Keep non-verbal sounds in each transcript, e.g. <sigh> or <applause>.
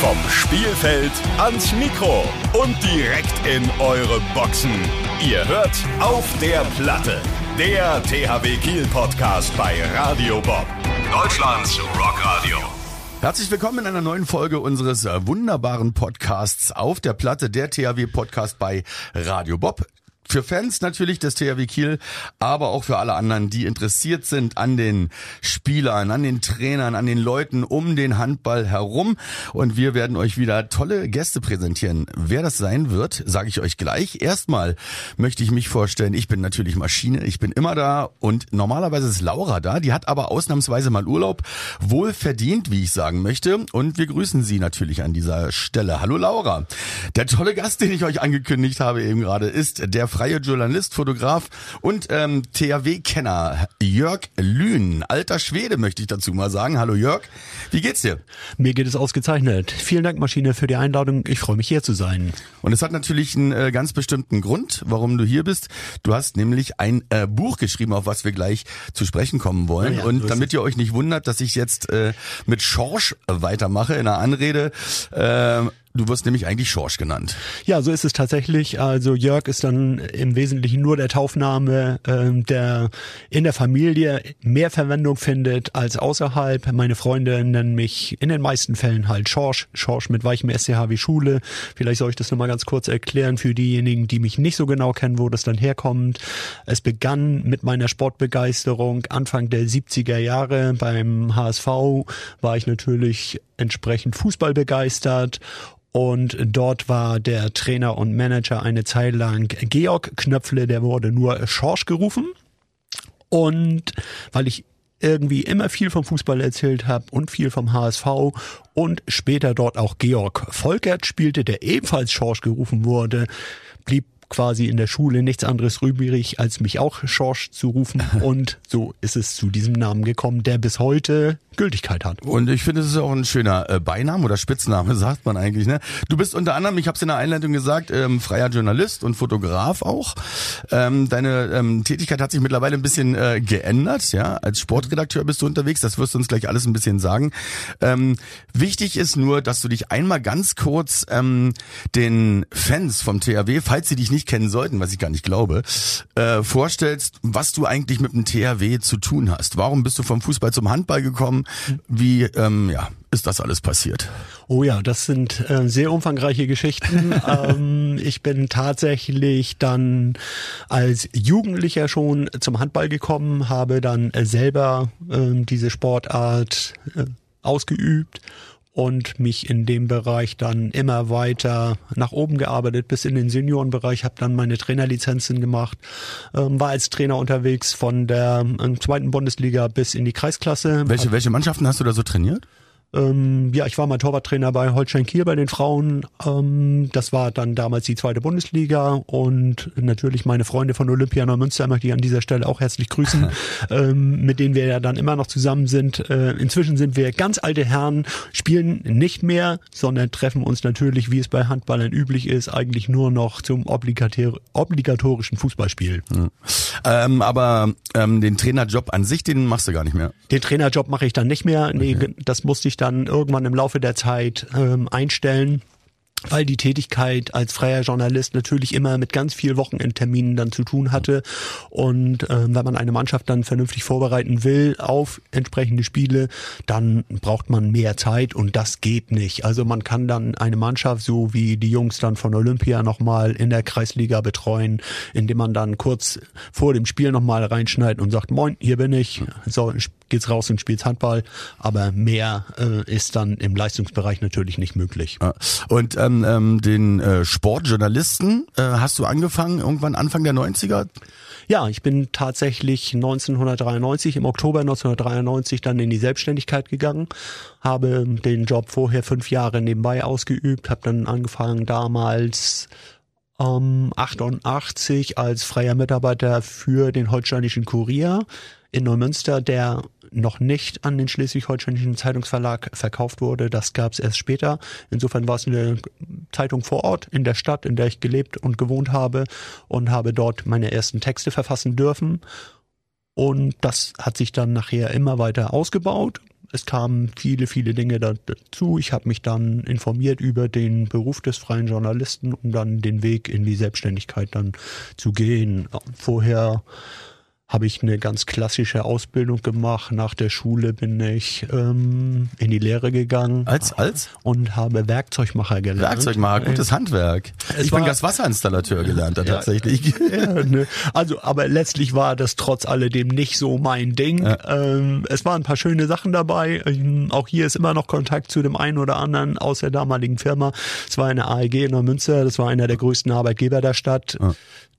Vom Spielfeld ans Mikro und direkt in eure Boxen. Ihr hört auf der Platte. Der THW Kiel Podcast bei Radio Bob. Deutschlands Rockradio. Herzlich willkommen in einer neuen Folge unseres wunderbaren Podcasts auf der Platte, der THW Podcast bei Radio Bob für Fans natürlich des THW Kiel, aber auch für alle anderen, die interessiert sind an den Spielern, an den Trainern, an den Leuten um den Handball herum. Und wir werden euch wieder tolle Gäste präsentieren. Wer das sein wird, sage ich euch gleich. Erstmal möchte ich mich vorstellen, ich bin natürlich Maschine, ich bin immer da und normalerweise ist Laura da, die hat aber ausnahmsweise mal Urlaub, wohl verdient, wie ich sagen möchte. Und wir grüßen sie natürlich an dieser Stelle. Hallo Laura. Der tolle Gast, den ich euch angekündigt habe eben gerade, ist der freie Journalist, Fotograf und ähm, THW-Kenner Jörg Lühn. Alter Schwede möchte ich dazu mal sagen. Hallo Jörg, wie geht's dir? Mir geht es ausgezeichnet. Vielen Dank, Maschine, für die Einladung. Ich freue mich hier zu sein. Und es hat natürlich einen äh, ganz bestimmten Grund, warum du hier bist. Du hast nämlich ein äh, Buch geschrieben, auf was wir gleich zu sprechen kommen wollen. Ja, und damit ihr euch nicht wundert, dass ich jetzt äh, mit Schorsch weitermache in der Anrede, äh, Du wirst nämlich eigentlich Schorsch genannt. Ja, so ist es tatsächlich. Also Jörg ist dann im Wesentlichen nur der Taufname, ähm, der in der Familie mehr Verwendung findet als außerhalb. Meine Freunde nennen mich in den meisten Fällen halt Schorsch. Schorsch mit weichem SCH wie Schule. Vielleicht soll ich das nochmal ganz kurz erklären für diejenigen, die mich nicht so genau kennen, wo das dann herkommt. Es begann mit meiner Sportbegeisterung Anfang der 70er Jahre. Beim HSV war ich natürlich entsprechend Fußball begeistert und dort war der Trainer und Manager eine Zeit lang Georg Knöpfle, der wurde nur Schorsch gerufen. Und weil ich irgendwie immer viel vom Fußball erzählt habe und viel vom HSV und später dort auch Georg Volkert spielte, der ebenfalls Schorsch gerufen wurde, blieb quasi in der Schule nichts anderes übrig, als mich auch Schorsch zu rufen. <laughs> Und so ist es zu diesem Namen gekommen, der bis heute Gültigkeit hat. Und ich finde, es ist auch ein schöner äh, Beiname oder Spitzname, <laughs> sagt man eigentlich. Ne? Du bist unter anderem, ich habe es in der Einleitung gesagt, ähm, freier Journalist und Fotograf auch. Ähm, deine ähm, Tätigkeit hat sich mittlerweile ein bisschen äh, geändert. Ja, Als Sportredakteur bist du unterwegs, das wirst du uns gleich alles ein bisschen sagen. Ähm, wichtig ist nur, dass du dich einmal ganz kurz ähm, den Fans vom THW, falls sie dich nicht kennen sollten, was ich gar nicht glaube, äh, vorstellst, was du eigentlich mit dem THW zu tun hast. Warum bist du vom Fußball zum Handball gekommen? Wie ähm, ja, ist das alles passiert? Oh ja, das sind äh, sehr umfangreiche Geschichten. <laughs> ähm, ich bin tatsächlich dann als Jugendlicher schon zum Handball gekommen, habe dann selber äh, diese Sportart äh, ausgeübt und mich in dem Bereich dann immer weiter nach oben gearbeitet bis in den Seniorenbereich, habe dann meine Trainerlizenzen gemacht, ähm, war als Trainer unterwegs von der äh, zweiten Bundesliga bis in die Kreisklasse. Welche, welche Mannschaften hast du da so trainiert? Ähm, ja, ich war mal Torwarttrainer bei Holstein Kiel bei den Frauen. Ähm, das war dann damals die zweite Bundesliga und natürlich meine Freunde von Olympia Neumünster möchte ich an dieser Stelle auch herzlich grüßen, <laughs> ähm, mit denen wir ja dann immer noch zusammen sind. Äh, inzwischen sind wir ganz alte Herren, spielen nicht mehr, sondern treffen uns natürlich, wie es bei Handballern üblich ist, eigentlich nur noch zum obligator obligatorischen Fußballspiel. Mhm. Ähm, aber ähm, den Trainerjob an sich, den machst du gar nicht mehr. Den Trainerjob mache ich dann nicht mehr. Nee, okay. das musste ich dann irgendwann im Laufe der Zeit ähm, einstellen weil die Tätigkeit als freier Journalist natürlich immer mit ganz viel Wochenendterminen dann zu tun hatte. Und ähm, wenn man eine Mannschaft dann vernünftig vorbereiten will auf entsprechende Spiele, dann braucht man mehr Zeit und das geht nicht. Also man kann dann eine Mannschaft, so wie die Jungs dann von Olympia nochmal in der Kreisliga betreuen, indem man dann kurz vor dem Spiel nochmal reinschneidet und sagt, moin, hier bin ich, so geht's raus und spielt Handball. Aber mehr äh, ist dann im Leistungsbereich natürlich nicht möglich. Und ähm, ähm, den äh, Sportjournalisten äh, hast du angefangen irgendwann Anfang der 90er? Ja, ich bin tatsächlich 1993, im Oktober 1993 dann in die Selbstständigkeit gegangen, habe den Job vorher fünf Jahre nebenbei ausgeübt, habe dann angefangen damals ähm, 88 als freier Mitarbeiter für den Holsteinischen Kurier in Neumünster, der noch nicht an den Schleswig-Holsteinischen Zeitungsverlag verkauft wurde. Das gab es erst später. Insofern war es eine Zeitung vor Ort in der Stadt, in der ich gelebt und gewohnt habe und habe dort meine ersten Texte verfassen dürfen. Und das hat sich dann nachher immer weiter ausgebaut. es kamen viele, viele Dinge dazu. Ich habe mich dann informiert über den Beruf des freien Journalisten, um dann den Weg in die Selbstständigkeit dann zu gehen. Vorher habe ich eine ganz klassische Ausbildung gemacht. Nach der Schule bin ich ähm, in die Lehre gegangen. Als, als? Und habe Werkzeugmacher gelernt. Werkzeugmacher, gutes Handwerk. Es ich bin Gaswasserinstallateur gelernt da tatsächlich. Ja, ne. Also, aber letztlich war das trotz alledem nicht so mein Ding. Ja. Ähm, es waren ein paar schöne Sachen dabei. Ähm, auch hier ist immer noch Kontakt zu dem einen oder anderen aus der damaligen Firma. Es war eine AEG in Neumünster, das war einer der größten Arbeitgeber der Stadt.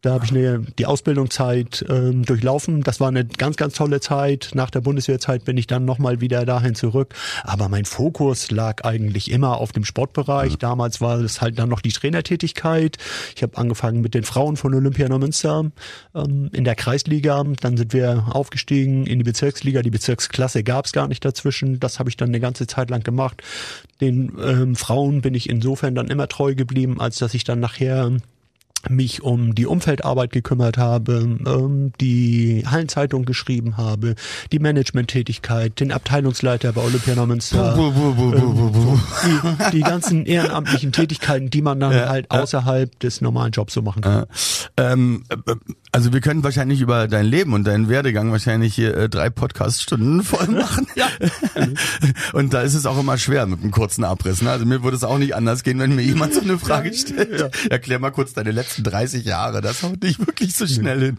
Da habe ich eine, die Ausbildungszeit ähm, durchlaufen. Das war eine ganz, ganz tolle Zeit. Nach der Bundeswehrzeit bin ich dann nochmal wieder dahin zurück. Aber mein Fokus lag eigentlich immer auf dem Sportbereich. Mhm. Damals war es halt dann noch die Trainertätigkeit. Ich habe angefangen mit den Frauen von Olympia Neumünster ähm, in der Kreisliga. Dann sind wir aufgestiegen in die Bezirksliga. Die Bezirksklasse gab es gar nicht dazwischen. Das habe ich dann eine ganze Zeit lang gemacht. Den ähm, Frauen bin ich insofern dann immer treu geblieben, als dass ich dann nachher mich um die Umfeldarbeit gekümmert habe, ähm, die Hallenzeitung geschrieben habe, die Managementtätigkeit, den Abteilungsleiter bei Olympia Neumünster, ähm, die, die ganzen ehrenamtlichen Tätigkeiten, die man dann ja, halt außerhalb ja. des normalen Jobs so machen kann. Ähm, äh, also wir können wahrscheinlich über dein Leben und deinen Werdegang wahrscheinlich hier äh, drei Podcast-Stunden <laughs> voll machen. ja. <laughs> und da ist es auch immer schwer mit einem kurzen Abriss. Ne? Also mir würde es auch nicht anders gehen, wenn mir jemand so eine Frage stellt. Ja. Erklär mal kurz deine letzte letzten 30 Jahre. Das haut nicht wirklich so schnell hin.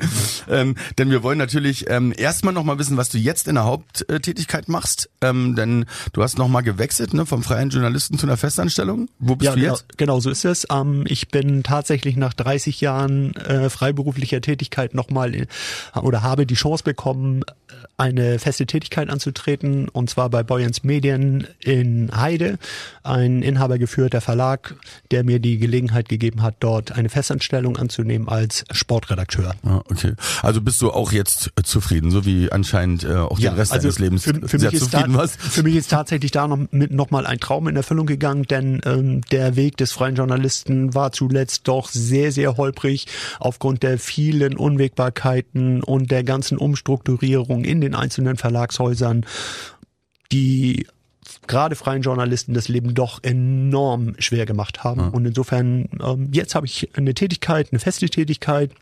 Ähm, denn wir wollen natürlich ähm, erstmal noch mal wissen, was du jetzt in der Haupttätigkeit machst. Ähm, denn du hast noch mal gewechselt ne, vom freien Journalisten zu einer Festanstellung. Wo bist ja, du jetzt? Genau, genau so ist es. Ähm, ich bin tatsächlich nach 30 Jahren äh, freiberuflicher Tätigkeit noch mal in, oder habe die Chance bekommen, eine feste Tätigkeit anzutreten und zwar bei Boyens Medien in Heide, ein inhabergeführter Verlag, der mir die Gelegenheit gegeben hat, dort eine Festanstellung anzunehmen als Sportredakteur. Ah, okay. Also bist du auch jetzt äh, zufrieden, so wie anscheinend äh, auch ja, den Rest also deines Lebens für, für sehr zufrieden warst? Für mich ist tatsächlich da noch, mit, noch mal ein Traum in Erfüllung gegangen, denn ähm, der Weg des freien Journalisten war zuletzt doch sehr, sehr holprig aufgrund der vielen Unwägbarkeiten und der ganzen Umstrukturierung in den den einzelnen Verlagshäusern, die gerade freien Journalisten das Leben doch enorm schwer gemacht haben. Ja. Und insofern, ähm, jetzt habe ich eine Tätigkeit, eine feste Tätigkeit,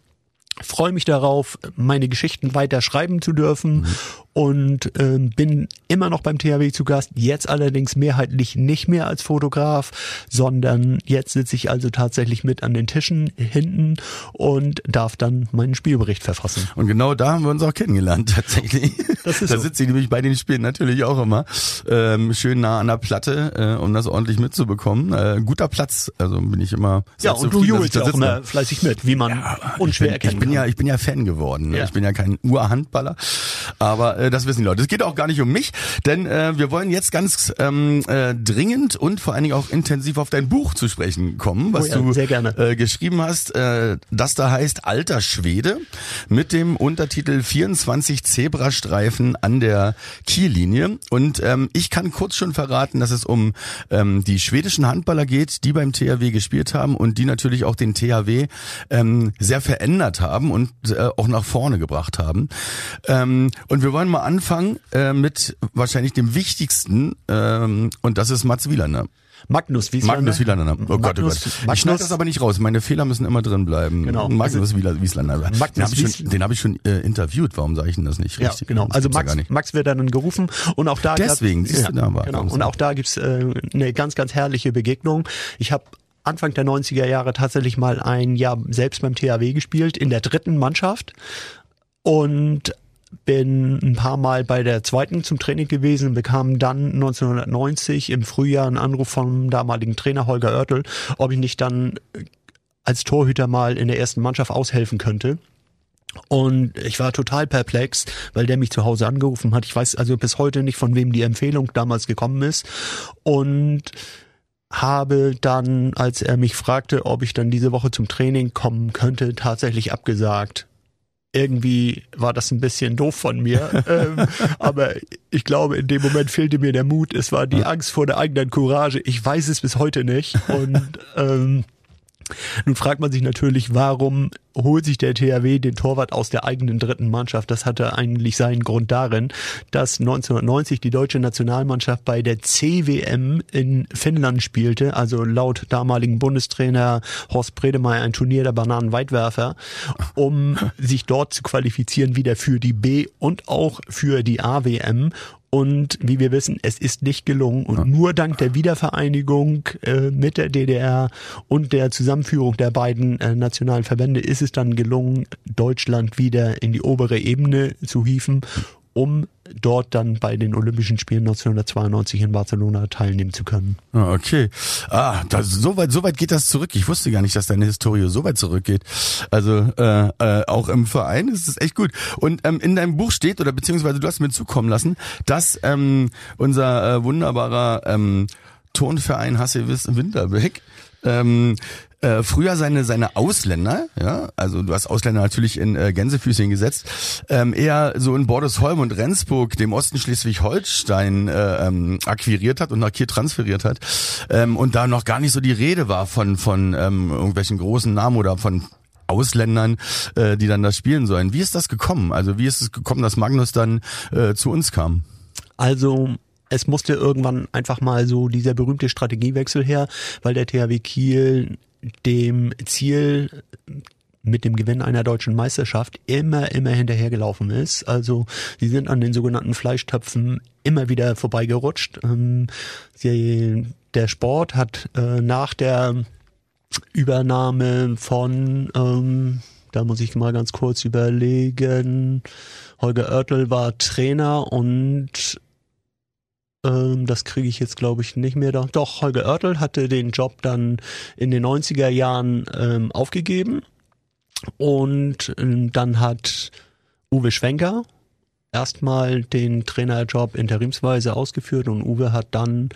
freue mich darauf, meine Geschichten weiter schreiben zu dürfen mhm und ähm, bin immer noch beim THW zu Gast, jetzt allerdings mehrheitlich nicht mehr als Fotograf, sondern jetzt sitze ich also tatsächlich mit an den Tischen hinten und darf dann meinen Spielbericht verfassen. Und genau da haben wir uns auch kennengelernt <laughs> tatsächlich. Das ist da so. sitze ich nämlich bei den Spielen natürlich auch immer ähm, schön nah an der Platte, äh, um das ordentlich mitzubekommen. Äh, guter Platz, also bin ich immer sehr Ja, und du jubelst auch immer fleißig mit, wie man ja, unschwer erkennt. Ich bin ja, ich bin ja Fan geworden. Ne? Ja. Ich bin ja kein Urhandballer, aber äh, das wissen die Leute. Es geht auch gar nicht um mich, denn äh, wir wollen jetzt ganz ähm, äh, dringend und vor allen Dingen auch intensiv auf dein Buch zu sprechen kommen, was oh ja, du äh, geschrieben hast. Äh, das da heißt Alter Schwede mit dem Untertitel 24 Zebrastreifen an der Kiellinie. Und ähm, ich kann kurz schon verraten, dass es um ähm, die schwedischen Handballer geht, die beim THW gespielt haben und die natürlich auch den THW ähm, sehr verändert haben und äh, auch nach vorne gebracht haben. Ähm, und wir wollen mal anfangen äh, mit wahrscheinlich dem wichtigsten ähm, und das ist Mats Wielander. Magnus Wieslander. Magnus Wieslander. Oh Gott, oh Gott. Ich schneide das aber nicht raus. Meine Fehler müssen immer drin bleiben. Genau. Magnus also, Wieslander. Magnus den habe ich schon, den hab ich schon äh, interviewt. Warum sage ich denn das nicht richtig? Ja, genau. Also Max, ja Max wird dann gerufen und auch da deswegen siehst ja, du da war genau. Und auch da gibt's äh, eine ganz ganz herrliche Begegnung. Ich habe Anfang der 90er Jahre tatsächlich mal ein Jahr selbst beim THW gespielt in der dritten Mannschaft und bin ein paar Mal bei der zweiten zum Training gewesen, bekam dann 1990 im Frühjahr einen Anruf vom damaligen Trainer Holger Oertel, ob ich nicht dann als Torhüter mal in der ersten Mannschaft aushelfen könnte. Und ich war total perplex, weil der mich zu Hause angerufen hat. Ich weiß also bis heute nicht, von wem die Empfehlung damals gekommen ist. Und habe dann, als er mich fragte, ob ich dann diese Woche zum Training kommen könnte, tatsächlich abgesagt irgendwie war das ein bisschen doof von mir. <laughs> ähm, aber ich glaube, in dem Moment fehlte mir der Mut. Es war die Angst vor der eigenen Courage. Ich weiß es bis heute nicht. Und ähm, Nun fragt man sich natürlich, warum holt sich der THW den Torwart aus der eigenen dritten Mannschaft? Das hatte eigentlich seinen Grund darin, dass 1990 die deutsche Nationalmannschaft bei der CWM in Finnland spielte, also laut damaligen Bundestrainer Horst Bredemeyer ein Turnier der Bananenweitwerfer, um <laughs> sich dort zu qualifizieren wieder für die B und auch für die AWM. Und wie wir wissen, es ist nicht gelungen. Und nur dank der Wiedervereinigung äh, mit der DDR und der Zusammenführung der beiden äh, nationalen Verbände ist es dann gelungen, Deutschland wieder in die obere Ebene zu hieven um dort dann bei den Olympischen Spielen 1992 in Barcelona teilnehmen zu können. Ah, okay. Ah, das, so weit, so weit geht das zurück. Ich wusste gar nicht, dass deine Historie so weit zurückgeht. Also äh, äh, auch im Verein ist es echt gut. Und ähm, in deinem Buch steht oder beziehungsweise du hast mir zukommen lassen, dass ähm, unser äh, wunderbarer ähm, Turnverein Hasse Winterbeck ähm, äh, früher seine seine Ausländer, ja, also du hast Ausländer natürlich in äh, Gänsefüßchen gesetzt, ähm, eher so in Bordesholm und Rendsburg, dem Osten Schleswig-Holstein äh, ähm, akquiriert hat und nach Kiel transferiert hat ähm, und da noch gar nicht so die Rede war von von ähm, irgendwelchen großen Namen oder von Ausländern, äh, die dann da spielen sollen. Wie ist das gekommen? Also wie ist es gekommen, dass Magnus dann äh, zu uns kam? Also es musste irgendwann einfach mal so dieser berühmte Strategiewechsel her, weil der THW Kiel dem Ziel mit dem Gewinn einer deutschen Meisterschaft immer, immer hinterhergelaufen ist. Also sie sind an den sogenannten Fleischtöpfen immer wieder vorbeigerutscht. Ähm, sie, der Sport hat äh, nach der Übernahme von, ähm, da muss ich mal ganz kurz überlegen, Holger Oertel war Trainer und ähm, das kriege ich jetzt, glaube ich, nicht mehr. Doch, doch, Holger Oertel hatte den Job dann in den 90er Jahren ähm, aufgegeben. Und ähm, dann hat Uwe Schwenker erstmal den Trainerjob interimsweise ausgeführt und Uwe hat dann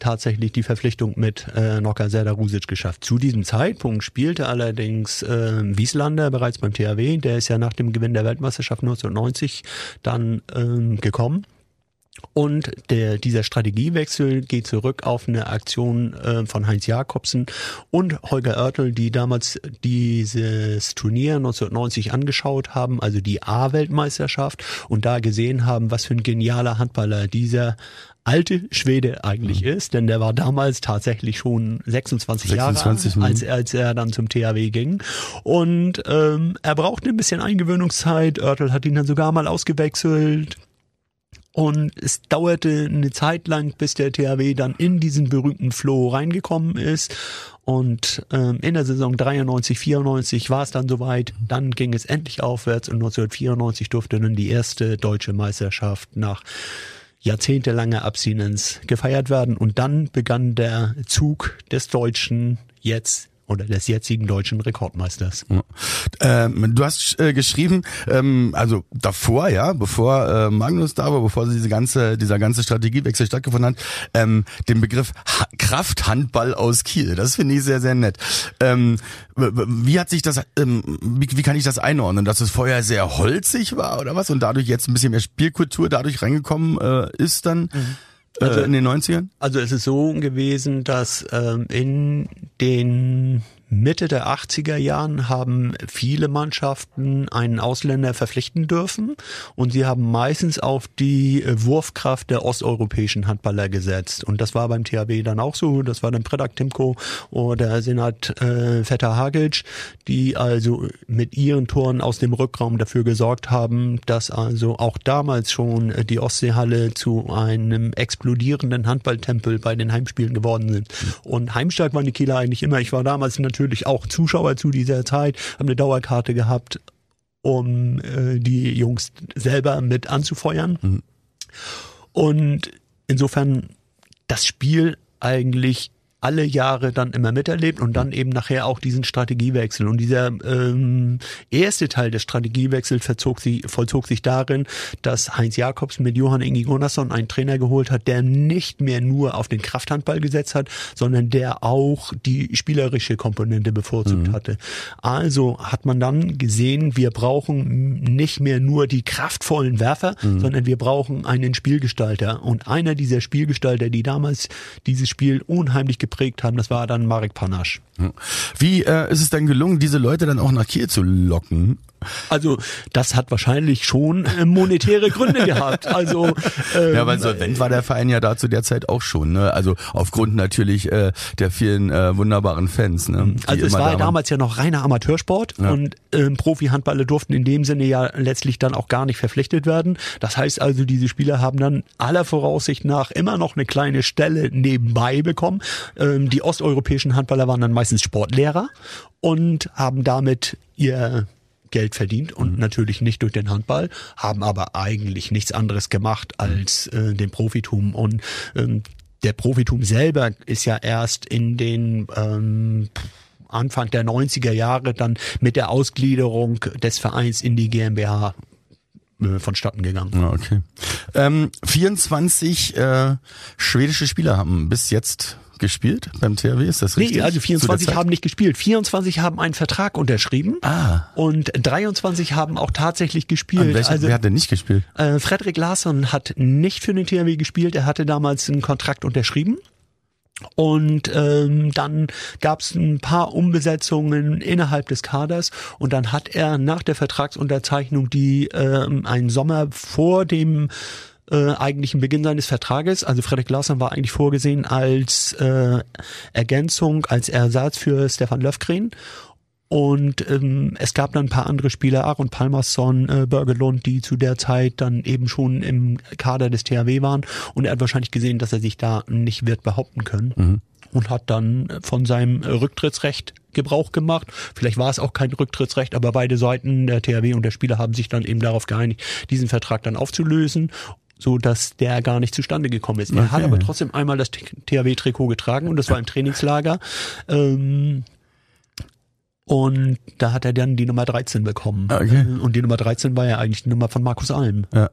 tatsächlich die Verpflichtung mit äh, Nocker Serdar Rusic geschafft. Zu diesem Zeitpunkt spielte allerdings äh, Wieslander bereits beim THW, der ist ja nach dem Gewinn der Weltmeisterschaft 1990 dann ähm, gekommen und der, dieser Strategiewechsel geht zurück auf eine Aktion äh, von Heinz Jakobsen und Holger Oertel, die damals dieses Turnier 1990 angeschaut haben, also die A-Weltmeisterschaft und da gesehen haben, was für ein genialer Handballer dieser alte Schwede eigentlich mhm. ist, denn der war damals tatsächlich schon 26, 26 Jahre alt, als, als er dann zum THW ging. Und ähm, er brauchte ein bisschen Eingewöhnungszeit. Oertel hat ihn dann sogar mal ausgewechselt. Und es dauerte eine Zeit lang, bis der THW dann in diesen berühmten Flow reingekommen ist. Und ähm, in der Saison 93, 94 war es dann soweit. Dann ging es endlich aufwärts und 1994 durfte dann die erste deutsche Meisterschaft nach jahrzehntelanger Abstinenz gefeiert werden. Und dann begann der Zug des Deutschen jetzt oder des jetzigen deutschen Rekordmeisters. Ähm, du hast äh, geschrieben, ähm, also davor, ja, bevor äh, Magnus da war, bevor diese ganze, dieser ganze Strategiewechsel stattgefunden hat, ähm, den Begriff ha Krafthandball aus Kiel. Das finde ich sehr, sehr nett. Ähm, wie hat sich das, ähm, wie, wie kann ich das einordnen, dass es vorher sehr holzig war oder was und dadurch jetzt ein bisschen mehr Spielkultur dadurch reingekommen äh, ist dann? Mhm. Also, äh, in den 90ern? Also es ist so gewesen, dass ähm, in den Mitte der 80er Jahren haben viele Mannschaften einen Ausländer verpflichten dürfen und sie haben meistens auf die Wurfkraft der osteuropäischen Handballer gesetzt. Und das war beim THW dann auch so. Das war dann Predak Timko oder Senat äh, Vetter Hagic, die also mit ihren Toren aus dem Rückraum dafür gesorgt haben, dass also auch damals schon die Ostseehalle zu einem explodierenden Handballtempel bei den Heimspielen geworden sind. Und heimstark waren die Kieler eigentlich immer. Ich war damals natürlich natürlich auch Zuschauer zu dieser Zeit, haben eine Dauerkarte gehabt, um äh, die Jungs selber mit anzufeuern. Mhm. Und insofern das Spiel eigentlich alle Jahre dann immer miterlebt und dann eben nachher auch diesen Strategiewechsel. Und dieser ähm, erste Teil des Strategiewechsels verzog sich, vollzog sich darin, dass Heinz Jakobs mit Johann Ingi Gunnarsson einen Trainer geholt hat, der nicht mehr nur auf den Krafthandball gesetzt hat, sondern der auch die spielerische Komponente bevorzugt mhm. hatte. Also hat man dann gesehen, wir brauchen nicht mehr nur die kraftvollen Werfer, mhm. sondern wir brauchen einen Spielgestalter. Und einer dieser Spielgestalter, die damals dieses Spiel unheimlich geprägt haben, das war dann Marek Panasch. Wie äh, ist es denn gelungen, diese Leute dann auch nach Kiel zu locken? Also das hat wahrscheinlich schon äh, monetäre Gründe gehabt. Also <laughs> ähm, Ja, weil solvent war der Verein ja da zu der Zeit auch schon. Ne? Also aufgrund natürlich äh, der vielen äh, wunderbaren Fans. Ne? die Also es war ja damals ja noch reiner Amateursport Ja. und ähm, Profi-Handballer durften in dem Sinne ja letztlich dann auch gar nicht verpflichtet werden. Das heißt also, diese Spieler haben dann aller Voraussicht nach immer noch eine kleine Stelle nebenbei bekommen. Ähm, die osteuropäischen Handballer waren dann meistens Sportlehrer und haben damit ihr Geld verdient und Mhm. natürlich nicht durch den Handball, haben aber eigentlich nichts anderes gemacht als äh, den Profitum und ähm, der Profitum selber ist ja erst in den ähm, Anfang der 90er Jahre dann mit der Ausgliederung des Vereins in die GmbH äh, vonstatten gegangen. Ja, okay. Ähm, 24 äh, schwedische Spieler haben bis jetzt gespielt beim THW, ist das richtig? Nee, also Zu der 24 Zeit? haben nicht gespielt. 24 haben einen Vertrag unterschrieben. Ah. Und 23 haben auch tatsächlich gespielt. welcher, also wer hat denn nicht gespielt? Äh, Frederik Larsson hat nicht für den THW gespielt. Er hatte damals einen Kontrakt unterschrieben. Und ähm, dann gab es ein paar Umbesetzungen innerhalb des Kaders und dann hat er nach der Vertragsunterzeichnung, die ähm, einen Sommer vor dem äh, eigentlichen Beginn seines Vertrages, also Frederik Larsson war eigentlich vorgesehen als äh, Ergänzung, als Ersatz für Stefan Löfgren und ähm, es gab dann ein paar andere Spieler, Aaron Palmerson, äh, Bergelund, die zu der Zeit dann eben schon im Kader des THW waren. Und er hat wahrscheinlich gesehen, dass er sich da nicht wird behaupten können. Und hat dann von seinem Rücktrittsrecht Gebrauch gemacht. Vielleicht war es auch kein Rücktrittsrecht, aber beide Seiten, der THW und der Spieler, haben sich dann eben darauf geeinigt, diesen Vertrag dann aufzulösen so dass der gar nicht zustande gekommen ist. Er hat Okay. aber trotzdem einmal das THW-Trikot getragen und das war im Trainingslager. Ähm, und da hat er dann die Nummer 13 bekommen. Okay. Und die Nummer 13 war ja eigentlich die Nummer von Markus Alm. Ja.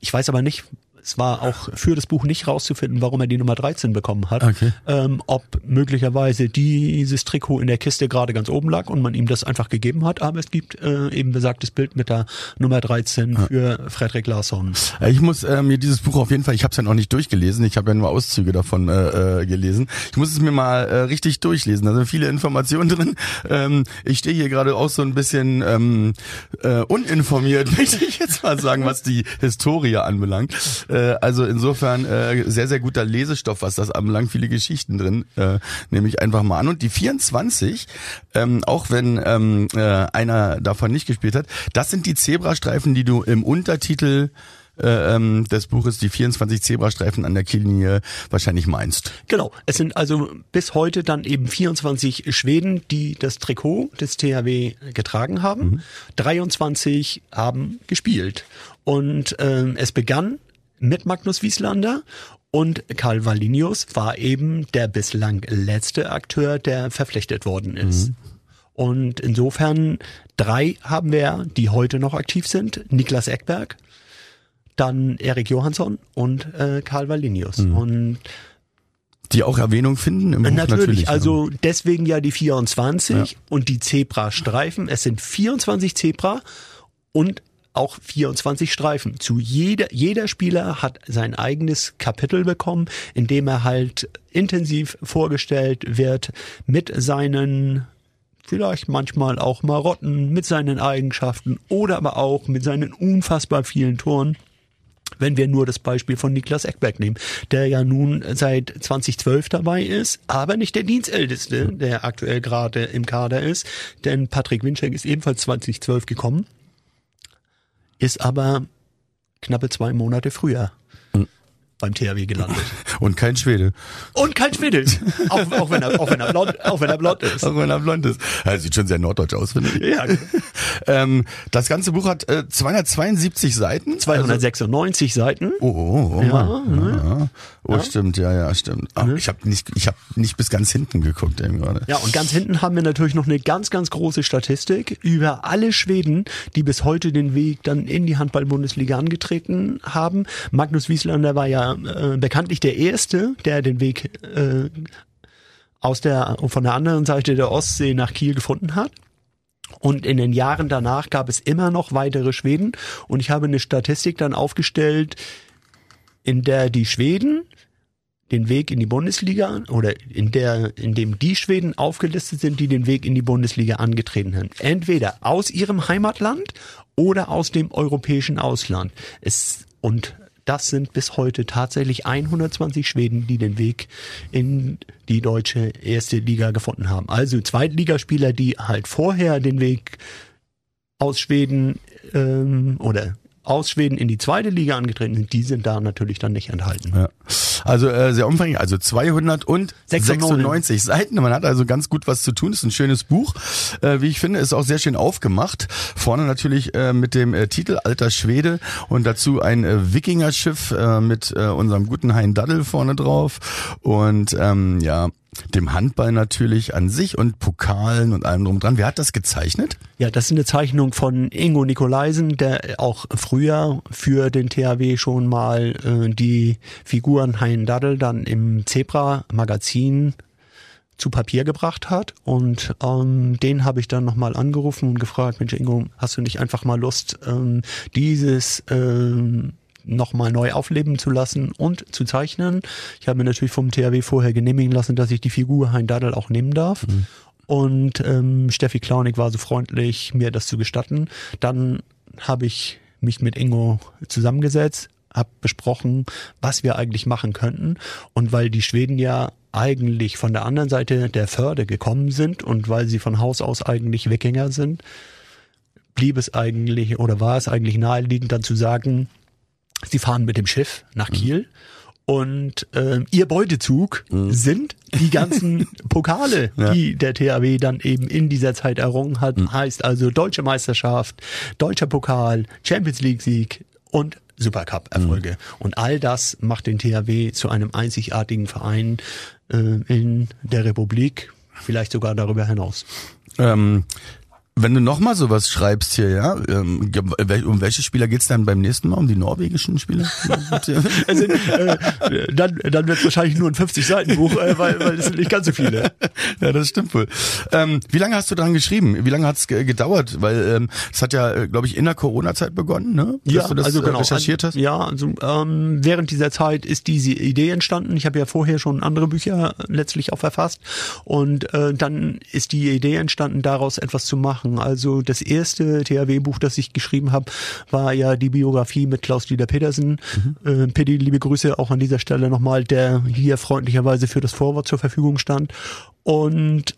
Ich weiß aber nicht, es war auch für das Buch nicht rauszufinden, warum er die Nummer 13 bekommen hat. Okay. Ähm, ob möglicherweise dieses Trikot in der Kiste gerade ganz oben lag und man ihm das einfach gegeben hat. Aber es gibt äh, eben besagtes Bild mit der Nummer 13 für Frederik Larsson. Äh, Ich muss äh, mir dieses Buch auf jeden Fall, ich habe es ja noch nicht durchgelesen, ich habe ja nur Auszüge davon äh, äh, gelesen. Ich muss es mir mal äh, richtig durchlesen. Da sind viele Informationen <laughs> drin. Ähm, ich stehe hier gerade auch so ein bisschen ähm, äh, uninformiert, <laughs> möchte ich jetzt mal sagen, was die Historie anbelangt. Äh, also insofern äh, sehr, sehr guter Lesestoff, was das anbelangt. Viele Geschichten drin. Äh, nehme ich einfach mal an. Und die 24, ähm, auch wenn ähm, äh, einer davon nicht gespielt hat, das sind die Zebrastreifen, die du im Untertitel äh, ähm, des Buches die 24 Zebrastreifen an der Kiellinie wahrscheinlich meinst. Genau, es sind also bis heute dann eben 24 Schweden, die das Trikot des THW getragen haben. 23 haben gespielt. Und ähm, es begann mit Magnus Wieslander und Karl Wallinius war eben der bislang letzte Akteur, der verpflichtet worden ist. Und insofern drei haben wir, die heute noch aktiv sind. Niklas Eckberg, dann Erik Johansson und äh, Karl Wallinius. Und Die auch Erwähnung finden im Buch Natürlich, natürlich. also deswegen ja die 24 Ja. und die Zebra-Streifen. Es sind 24 Zebra und auch 24 Streifen. Zu jeder, jeder Spieler hat sein eigenes Kapitel bekommen, in dem er halt intensiv vorgestellt wird mit seinen vielleicht manchmal auch Marotten, mit seinen Eigenschaften oder aber auch mit seinen unfassbar vielen Toren. Wenn wir nur das Beispiel von Niklas Eckberg nehmen, der ja nun seit 2012 dabei ist, aber nicht der Dienstälteste, der aktuell gerade im Kader ist, denn Patrick Winczek ist ebenfalls 2012 gekommen, ist aber knappe zwei Monate früher beim THW gelandet. <laughs> Und kein Schwede. Und kein Schwede, auch, auch, wenn er, auch, wenn er blond, auch wenn er blond ist. Auch wenn er blond ist. Er sieht schon sehr norddeutsch aus, finde ich. Ja, <laughs> Ähm, das ganze Buch hat äh, 272 Seiten. 296 Seiten. Oh, oh, oh, Ja, Mann. ja. Oh, stimmt, ja, ja, stimmt. Ah, Ich habe nicht, ich habe nicht bis ganz hinten geguckt eben gerade. Ja, und ganz hinten haben wir natürlich noch eine ganz, ganz große Statistik über alle Schweden, die bis heute den Weg dann in die Handball-Bundesliga angetreten haben. Magnus Wieslander war ja äh, bekanntlich der Erste, der den Weg äh, aus der, von der anderen Seite der Ostsee nach Kiel gefunden hat. Und in den Jahren danach gab es immer noch weitere Schweden. Und ich habe eine Statistik dann aufgestellt, in der die Schweden den Weg in die Bundesliga oder in der, in dem die Schweden aufgelistet sind, die den Weg in die Bundesliga angetreten haben. Entweder aus ihrem Heimatland oder aus dem europäischen Ausland. Es, und das sind bis heute tatsächlich 120 Schweden, die den Weg in die deutsche erste Liga gefunden haben. Also Zweitligaspieler, die halt vorher den Weg aus Schweden ähm, oder aus Schweden in die zweite Liga angetreten sind, die sind da natürlich dann nicht enthalten. Ja. Also äh, sehr umfangreich, also 296 Seiten. Man hat also ganz gut was zu tun. Ist ein schönes Buch, äh, wie ich finde, ist auch sehr schön aufgemacht. Vorne natürlich äh, mit dem äh, Titel Alter Schwede und dazu ein äh, Wikingerschiff äh, mit äh, unserem guten Hein Daddel vorne drauf und ähm, ja dem Handball natürlich an sich und Pokalen und allem drum dran. Wer hat das gezeichnet? Ja, das ist eine Zeichnung von Ingo Nikolaisen, der auch früher für den THW schon mal äh, die Figuren Hein Daddel dann im Zebra-Magazin zu Papier gebracht hat und ähm, den habe ich dann nochmal angerufen und gefragt, Mensch Ingo, hast du nicht einfach mal Lust, ähm, dieses ähm, nochmal neu aufleben zu lassen und zu zeichnen. Ich habe mir natürlich vom THW vorher genehmigen lassen, dass ich die Figur Hein Daddel auch nehmen darf. Mhm. Und ähm, Steffi Klaunig war so freundlich, mir das zu gestatten. Dann habe ich mich mit Ingo zusammengesetzt, habe besprochen, was wir eigentlich machen könnten. Und weil die Schweden ja eigentlich von der anderen Seite der Förde gekommen sind und weil sie von Haus aus eigentlich Wikinger sind, blieb es eigentlich oder war es eigentlich naheliegend dann zu sagen, Sie fahren mit dem Schiff nach mhm. Kiel. Und äh, ihr Beutezug mhm. sind die ganzen <laughs> Pokale, ja. die der THW dann eben in dieser Zeit errungen hat. Mhm. Heißt also Deutsche Meisterschaft, Deutscher Pokal, Champions League Sieg und Supercup-Erfolge. Mhm. Und all das macht den THW zu einem einzigartigen Verein äh, in der Republik, vielleicht sogar darüber hinaus. Ähm, wenn du nochmal sowas schreibst hier, ja, ähm, um welche Spieler geht's dann beim nächsten Mal? Um die norwegischen Spieler? <laughs> also, äh, dann dann wird wahrscheinlich nur ein 50-Seiten-Buch, äh, weil, weil es sind nicht ganz so viele. Ja, das stimmt wohl. Ähm, wie lange hast du dran geschrieben? Wie lange hat's gedauert? Weil ähm, es hat ja, äh, glaube ich, in der Corona-Zeit begonnen, ne? Dass ja, du das also äh, genau, recherchiert hast? Ja, also ähm, während dieser Zeit ist diese Idee entstanden. Ich habe ja vorher schon andere Bücher letztlich auch verfasst und äh, dann ist die Idee entstanden, daraus etwas zu machen machen. Also das erste THW-Buch, das ich geschrieben habe, war ja die Biografie mit Klaus-Dieter Petersen. Mhm. Äh, Pitti, liebe Grüße auch an dieser Stelle nochmal, der hier freundlicherweise für das Vorwort zur Verfügung stand. Und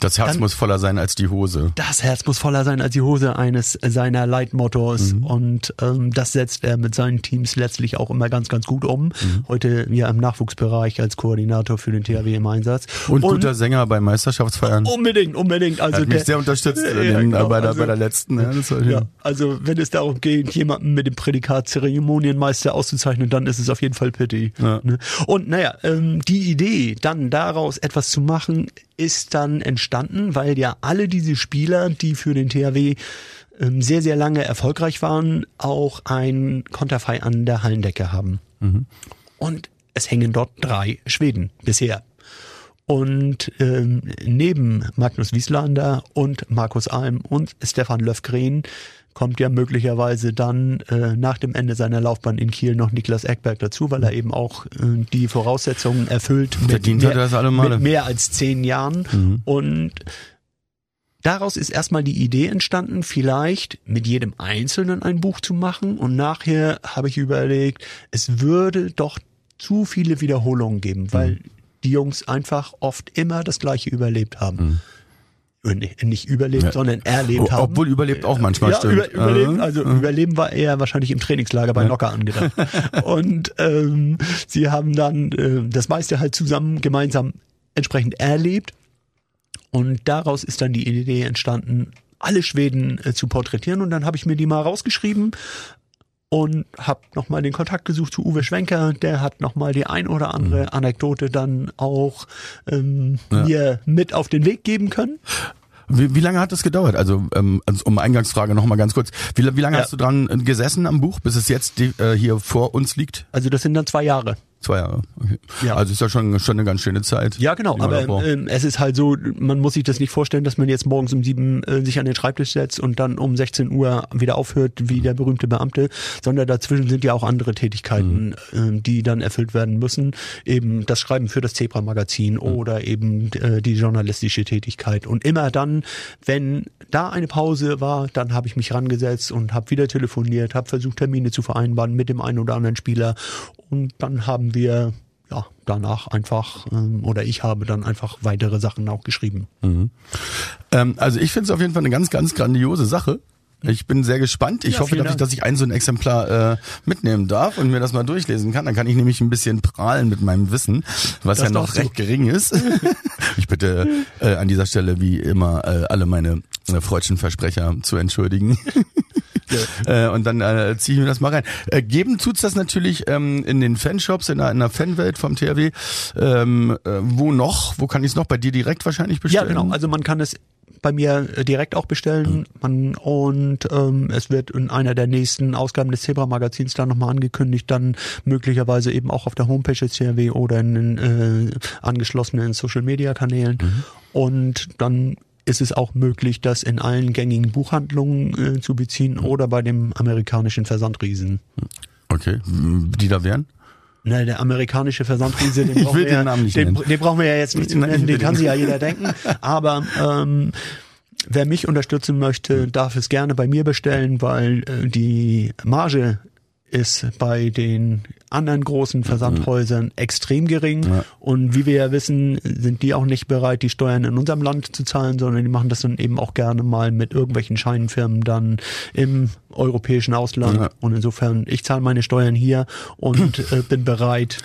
das Herz dann, muss voller sein als die Hose. Das Herz muss voller sein als die Hose eines seiner Leitmottos. Mhm. Und ähm, das setzt er mit seinen Teams letztlich auch immer ganz, ganz gut um. Mhm. Heute ja im Nachwuchsbereich als Koordinator für den THW im Einsatz. Und, und guter Sänger bei Meisterschaftsfeiern. Unbedingt, unbedingt. Also er hat mich der, sehr unterstützt ja, äh, genau, bei, der, also, bei der letzten. Ja, ja, also wenn es darum geht, jemanden mit dem Prädikat Zeremonienmeister auszuzeichnen, dann ist es auf jeden Fall Pitti. Ja. Ne? Und naja, ähm, die Idee, dann daraus etwas zu machen, ist dann entstanden, weil ja alle diese Spieler, die für den THW ähm, sehr, sehr lange erfolgreich waren, auch ein Konterfei an der Hallendecke haben. Mhm. Und es hängen dort drei Schweden bisher. Und ähm, neben Magnus Wieslander und Markus Alm und Stefan Löfgren kommt ja möglicherweise dann äh, nach dem Ende seiner Laufbahn in Kiel noch Niklas Eckberg dazu, weil er eben auch äh, die Voraussetzungen erfüllt mit mehr, mit mehr, als zehn Jahren. Mhm. Und daraus ist erstmal die Idee entstanden, vielleicht mit jedem Einzelnen ein Buch zu machen. Und nachher habe ich überlegt, es würde doch zu viele Wiederholungen geben, weil mhm. die Jungs einfach oft immer das Gleiche überlebt haben. Mhm nicht überlebt, ja. sondern erlebt haben. Obwohl überlebt auch manchmal ja, stimmt. Über, überleben, also mhm. überleben war eher wahrscheinlich im Trainingslager bei ja. Nocker angedacht. <laughs> und ähm, sie haben dann äh, das meiste halt zusammen gemeinsam entsprechend erlebt. Und daraus ist dann die Idee entstanden, alle Schweden äh, zu porträtieren. Und dann habe ich mir die mal rausgeschrieben, und habe nochmal den Kontakt gesucht zu Uwe Schwenker. Der hat nochmal die ein oder andere mhm. Anekdote dann auch ähm, ja. mir mit auf den Weg geben können. Wie, wie lange hat das gedauert? Also, ähm, also um Eingangsfrage nochmal ganz kurz. Wie, wie lange ja. hast du dran gesessen am Buch, bis es jetzt die, äh, hier vor uns liegt? Also das sind dann zwei Jahre. Zwei Jahre. Okay. Ja. Also ist ja schon, schon eine ganz schöne Zeit. Ja, genau, aber ähm, es ist halt so, man muss sich das nicht vorstellen, dass man jetzt morgens um sieben äh, sich an den Schreibtisch setzt und dann um 16 Uhr wieder aufhört, wie der berühmte Beamte, sondern dazwischen sind ja auch andere Tätigkeiten, ähm, die dann erfüllt werden müssen. Eben das Schreiben für das Zebra-Magazin oder eben äh, die journalistische Tätigkeit. Und immer dann, wenn da eine Pause war, dann habe ich mich rangesetzt und habe wieder telefoniert, habe versucht, Termine zu vereinbaren mit dem einen oder anderen Spieler. Und dann haben wir ja, danach einfach, ähm, oder ich habe dann einfach weitere Sachen auch geschrieben. Ähm, also ich finde es auf jeden Fall eine ganz, ganz grandiose Sache. Ich bin sehr gespannt. Ich Ja, hoffe, dass ich, dass ich ein so ein Exemplar äh, mitnehmen darf und mir das mal durchlesen kann. Dann kann ich nämlich ein bisschen prahlen mit meinem Wissen, was Das ja noch darfst du. recht gering ist. <laughs> ich bitte äh, an dieser Stelle wie immer äh, alle meine äh, freudschen Versprecher zu entschuldigen. <laughs> Äh, und dann äh, ziehe ich mir das mal rein. Äh, geben tut's das natürlich ähm, in den Fanshops, in der, in der Fanwelt vom THW. Ähm, äh, wo noch? Wo kann ich es noch? Bei dir direkt wahrscheinlich Ja, bestellen? genau. Also man kann es bei mir äh, direkt auch bestellen man, und ähm, es wird in einer der nächsten Ausgaben des Zebra-Magazins dann nochmal angekündigt, dann möglicherweise eben auch auf der Homepage des CRW oder in den äh, angeschlossenen Social-Media-Kanälen und dann ist es auch möglich, das in allen gängigen Buchhandlungen äh, zu beziehen oder bei dem amerikanischen Versandriesen. Okay, die da wären? Na, der amerikanische Versandriese, den, <laughs> brauchen will wir den ja, den, nennen. den brauchen wir ja jetzt nicht zu nennen, den kann den- sich ja jeder denken. Aber ähm, wer mich unterstützen möchte, darf es gerne bei mir bestellen, weil äh, die Marge ist bei den anderen großen Versandhäusern extrem gering. Ja. Und wie wir ja wissen, sind die auch nicht bereit, die Steuern in unserem Land zu zahlen, sondern die machen das dann eben auch gerne mal mit irgendwelchen Scheinfirmen dann im europäischen Ausland. Ja. Und insofern, ich zahle meine Steuern hier und äh, bin bereit,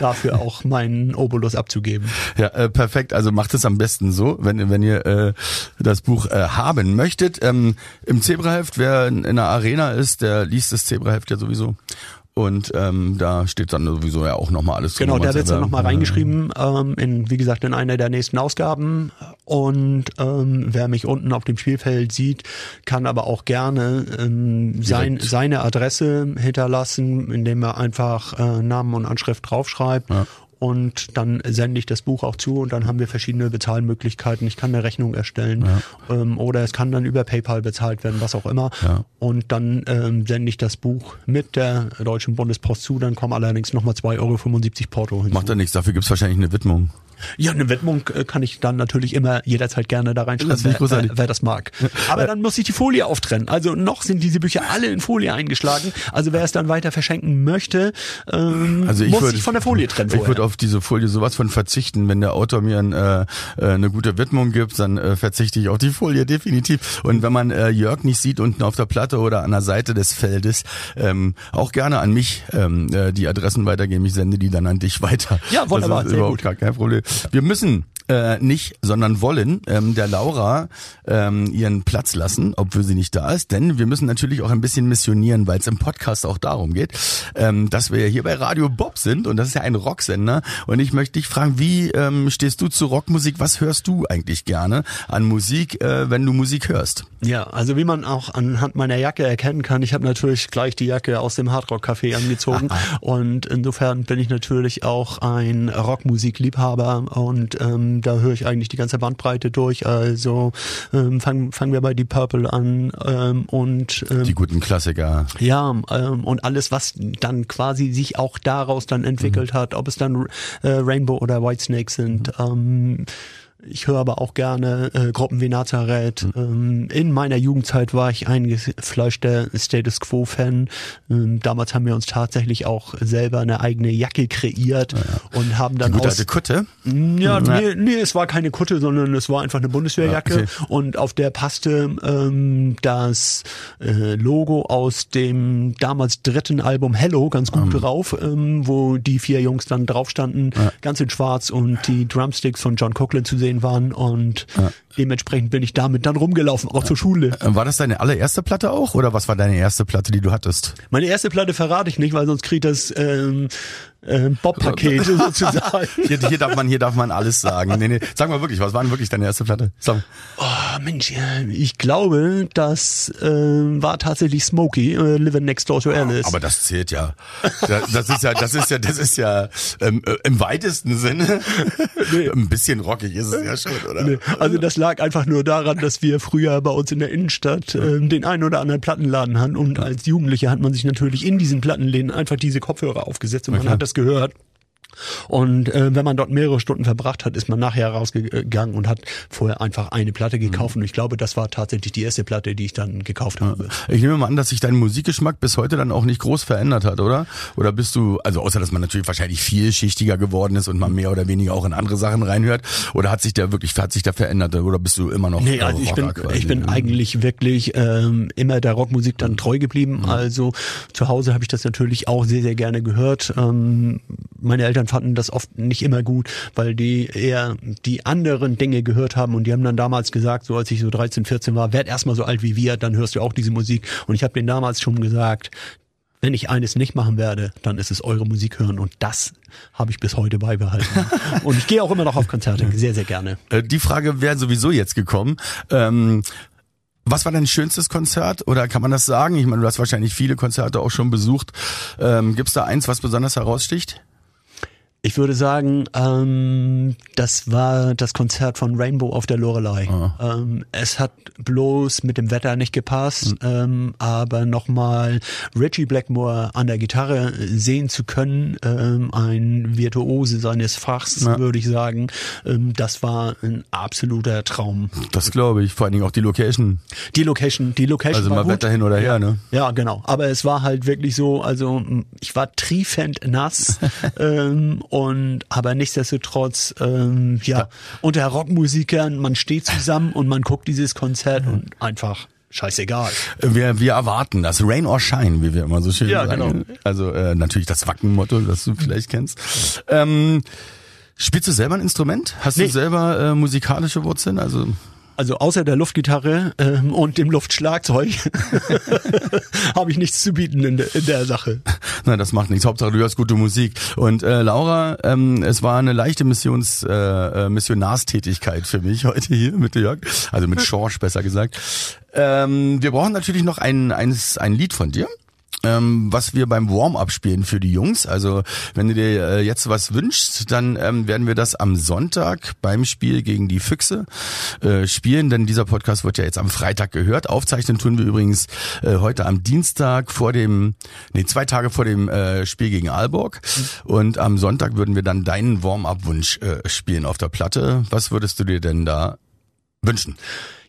dafür auch meinen Obolus abzugeben. Ja, äh, perfekt. Also macht es am besten so, wenn, wenn ihr äh, das Buch äh, haben möchtet. Ähm, Im Zebraheft, wer in, in der Arena ist, der liest das Zebraheft ja sowieso. Und ähm, da steht dann sowieso ja auch nochmal alles drin. Genau, da man's wird's dann nochmal reingeschrieben, ähm, in, wie gesagt, in einer der nächsten Ausgaben. Und ähm, wer mich unten auf dem Spielfeld sieht, kann aber auch gerne ähm, sein, seine Adresse hinterlassen, indem er einfach äh, Namen und Anschrift draufschreibt. Ja. Und dann sende ich das Buch auch zu und dann haben wir verschiedene Bezahlmöglichkeiten. Ich kann eine Rechnung erstellen ähm, oder es kann dann über PayPal bezahlt werden, was auch immer. Ja. Und dann ähm, sende ich das Buch mit der Deutschen Bundespost zu. Dann kommen allerdings nochmal 2,75 Euro Porto hinzu. Macht ja nichts, dafür gibt's wahrscheinlich eine Widmung. Ja, eine Widmung äh, kann ich dann natürlich immer jederzeit gerne da Das reinschreiben, ich wer, wer, wer das mag. Aber dann muss ich die Folie auftrennen. Also noch sind diese Bücher alle in Folie eingeschlagen. Also wer es dann weiter verschenken möchte, ähm, Also muss sich von der Folie trennen Ich würde auf diese Folie sowas von verzichten. Wenn der Autor mir ein, äh, äh, eine gute Widmung gibt, dann äh, verzichte ich auf die Folie definitiv. Und wenn man äh, Jörg nicht sieht unten auf der Platte oder an der Seite des Feldes, ähm, auch gerne an mich ähm, äh, die Adressen weitergeben. Ich sende die dann an dich weiter. Ja, wunderbar, Das ist überhaupt gut. kein Problem. Wir müssen äh, nicht, sondern wollen ähm, der Laura ähm, ihren Platz lassen, obwohl sie nicht da ist. Denn wir müssen natürlich auch ein bisschen missionieren, weil es im Podcast auch darum geht, ähm, dass wir hier bei Radio Bob sind und das ist ja ein Rocksender. Und ich möchte dich fragen, wie ähm, stehst du zu Rockmusik? Was hörst du eigentlich gerne an Musik, äh, wenn du Musik hörst? Ja, also wie man auch anhand meiner Jacke erkennen kann, ich habe natürlich gleich die Jacke aus dem Hardrock-Café angezogen <laughs> und insofern bin ich natürlich auch ein Rockmusikliebhaber und ähm, da höre ich eigentlich die ganze Bandbreite durch. Also ähm, fangen fangen wir bei Deep Purple an ähm, und ähm, Die guten Klassiker. ja, ähm, und alles, was dann quasi sich auch daraus dann entwickelt hat, ob es dann Rainbow oder Whitesnake sind. Ähm, ich höre aber auch gerne äh, Gruppen wie Nazareth. Ähm, in meiner Jugendzeit war ich ein gefleischter Status Quo-Fan. Ähm, damals haben wir uns tatsächlich auch selber eine eigene Jacke kreiert und haben dann Die gute aus alte Kutte. ja, nee, nee, es war keine Kutte, sondern es war einfach eine Bundeswehrjacke Ja, okay. und auf der passte ähm, das äh, Logo aus dem damals dritten Album Hello ganz gut drauf, ähm, wo die vier Jungs dann drauf standen, ganz in schwarz und die Drumsticks von John Coughlin zu sehen waren und dementsprechend bin ich damit dann rumgelaufen, auch zur Schule. Äh, War das deine allererste Platte auch oder was war deine erste Platte, die du hattest? Meine erste Platte verrate ich nicht, weil sonst kriegt das ähm, äh, Bob-Paket <laughs> sozusagen. Hier, hier darf man, hier darf man alles sagen. Nee, nee. Sag mal wirklich, was war denn wirklich deine erste Platte? Sag. Oh, Mensch, ich glaube, das äh, war tatsächlich Smokey, äh, Living Next Door to Alice. Aber das zählt ja. Das ist ja, das ist ja, das ist ja ähm, äh, im weitesten Sinne <laughs> nee. ein bisschen rockig ist es ja schon, oder? Nee. Also das lag einfach nur daran, dass wir früher bei uns in der Innenstadt äh, den einen oder anderen Plattenladen hatten und als Jugendlicher hat man sich natürlich in diesen Plattenläden einfach diese Kopfhörer aufgesetzt und man hat das gehört. Und äh, wenn man dort mehrere Stunden verbracht hat, ist man nachher rausgegangen und hat vorher einfach eine Platte gekauft. Mhm. Und ich glaube, das war tatsächlich die erste Platte, die ich dann gekauft habe. Ich nehme mal an, dass sich dein Musikgeschmack bis heute dann auch nicht groß verändert hat, oder? Oder bist du, also außer dass man natürlich wahrscheinlich vielschichtiger geworden ist und man mehr oder weniger auch in andere Sachen reinhört, oder hat sich der wirklich, hat sich der verändert, oder bist du immer noch? Nee, also ich bin, quasi? ich bin eigentlich wirklich ähm, immer der Rockmusik dann treu geblieben. Mhm. Also zu Hause habe ich das natürlich auch sehr, sehr gerne gehört. Ähm, meine Eltern fanden das oft nicht immer gut, weil die eher die anderen Dinge gehört haben und die haben dann damals gesagt, so als ich so 13, 14 war, werd erstmal so alt wie wir, dann hörst du auch diese Musik. Und ich habe denen damals schon gesagt, wenn ich eines nicht machen werde, dann ist es eure Musik hören und das habe ich bis heute beibehalten. <laughs> und ich gehe auch immer noch auf Konzerte, sehr, sehr gerne. Äh, die Frage wäre sowieso jetzt gekommen. Ähm was war dein schönstes Konzert? Oder kann man das sagen? Ich meine, du hast wahrscheinlich viele Konzerte auch schon besucht. Ähm, Gibt es da eins, was besonders heraussticht? Ich würde sagen, ähm, das war das Konzert von Rainbow auf der Lorelei. Ah. Ähm, es hat bloß mit dem Wetter nicht gepasst, mhm. ähm, aber nochmal Richie Blackmore an der Gitarre sehen zu können, ähm, ein Virtuose seines Fachs, ja. würde ich sagen, ähm, das war ein absoluter Traum. Das glaube ich, vor allen Dingen auch die Location. Die Location, die Location. Also mal gut. Wetter hin oder her, ne? Ja, genau. Aber es war halt wirklich so, also ich war triefend nass. <laughs> ähm, und aber nichtsdestotrotz, ähm, ja, unter Rockmusikern, man steht zusammen und man guckt dieses Konzert und einfach scheißegal. Wir, wir erwarten das. Rain or Shine, wie wir immer so schön ja, sagen. Genau. Also äh, natürlich das Wackenmotto, das du vielleicht kennst. Ähm, spielst du selber ein Instrument? Hast nee. du selber äh, musikalische Wurzeln? Also also außer der Luftgitarre ähm, und dem Luftschlagzeug <laughs> habe ich nichts zu bieten in, de, in der Sache. Nein, das macht nichts. Hauptsache du hörst gute Musik. Und äh, Laura, ähm, es war eine leichte Missions, äh, äh Missionarstätigkeit für mich heute hier mit Jörg, also mit <laughs> Schorsch besser gesagt. Ähm, wir brauchen natürlich noch ein, ein, ein Lied von dir ähm, was wir beim Warm-up spielen für die Jungs. Also wenn du dir äh, jetzt was wünschst, dann ähm, werden wir das am Sonntag beim Spiel gegen die Füchse äh, spielen, denn dieser Podcast wird ja jetzt am Freitag gehört. Aufzeichnen tun wir übrigens äh, heute am Dienstag vor dem, nee, zwei Tage vor dem äh, Spiel gegen Aalborg. Und am Sonntag würden wir dann deinen Warm-up-Wunsch äh, spielen auf der Platte. Was würdest du dir denn da wünschen?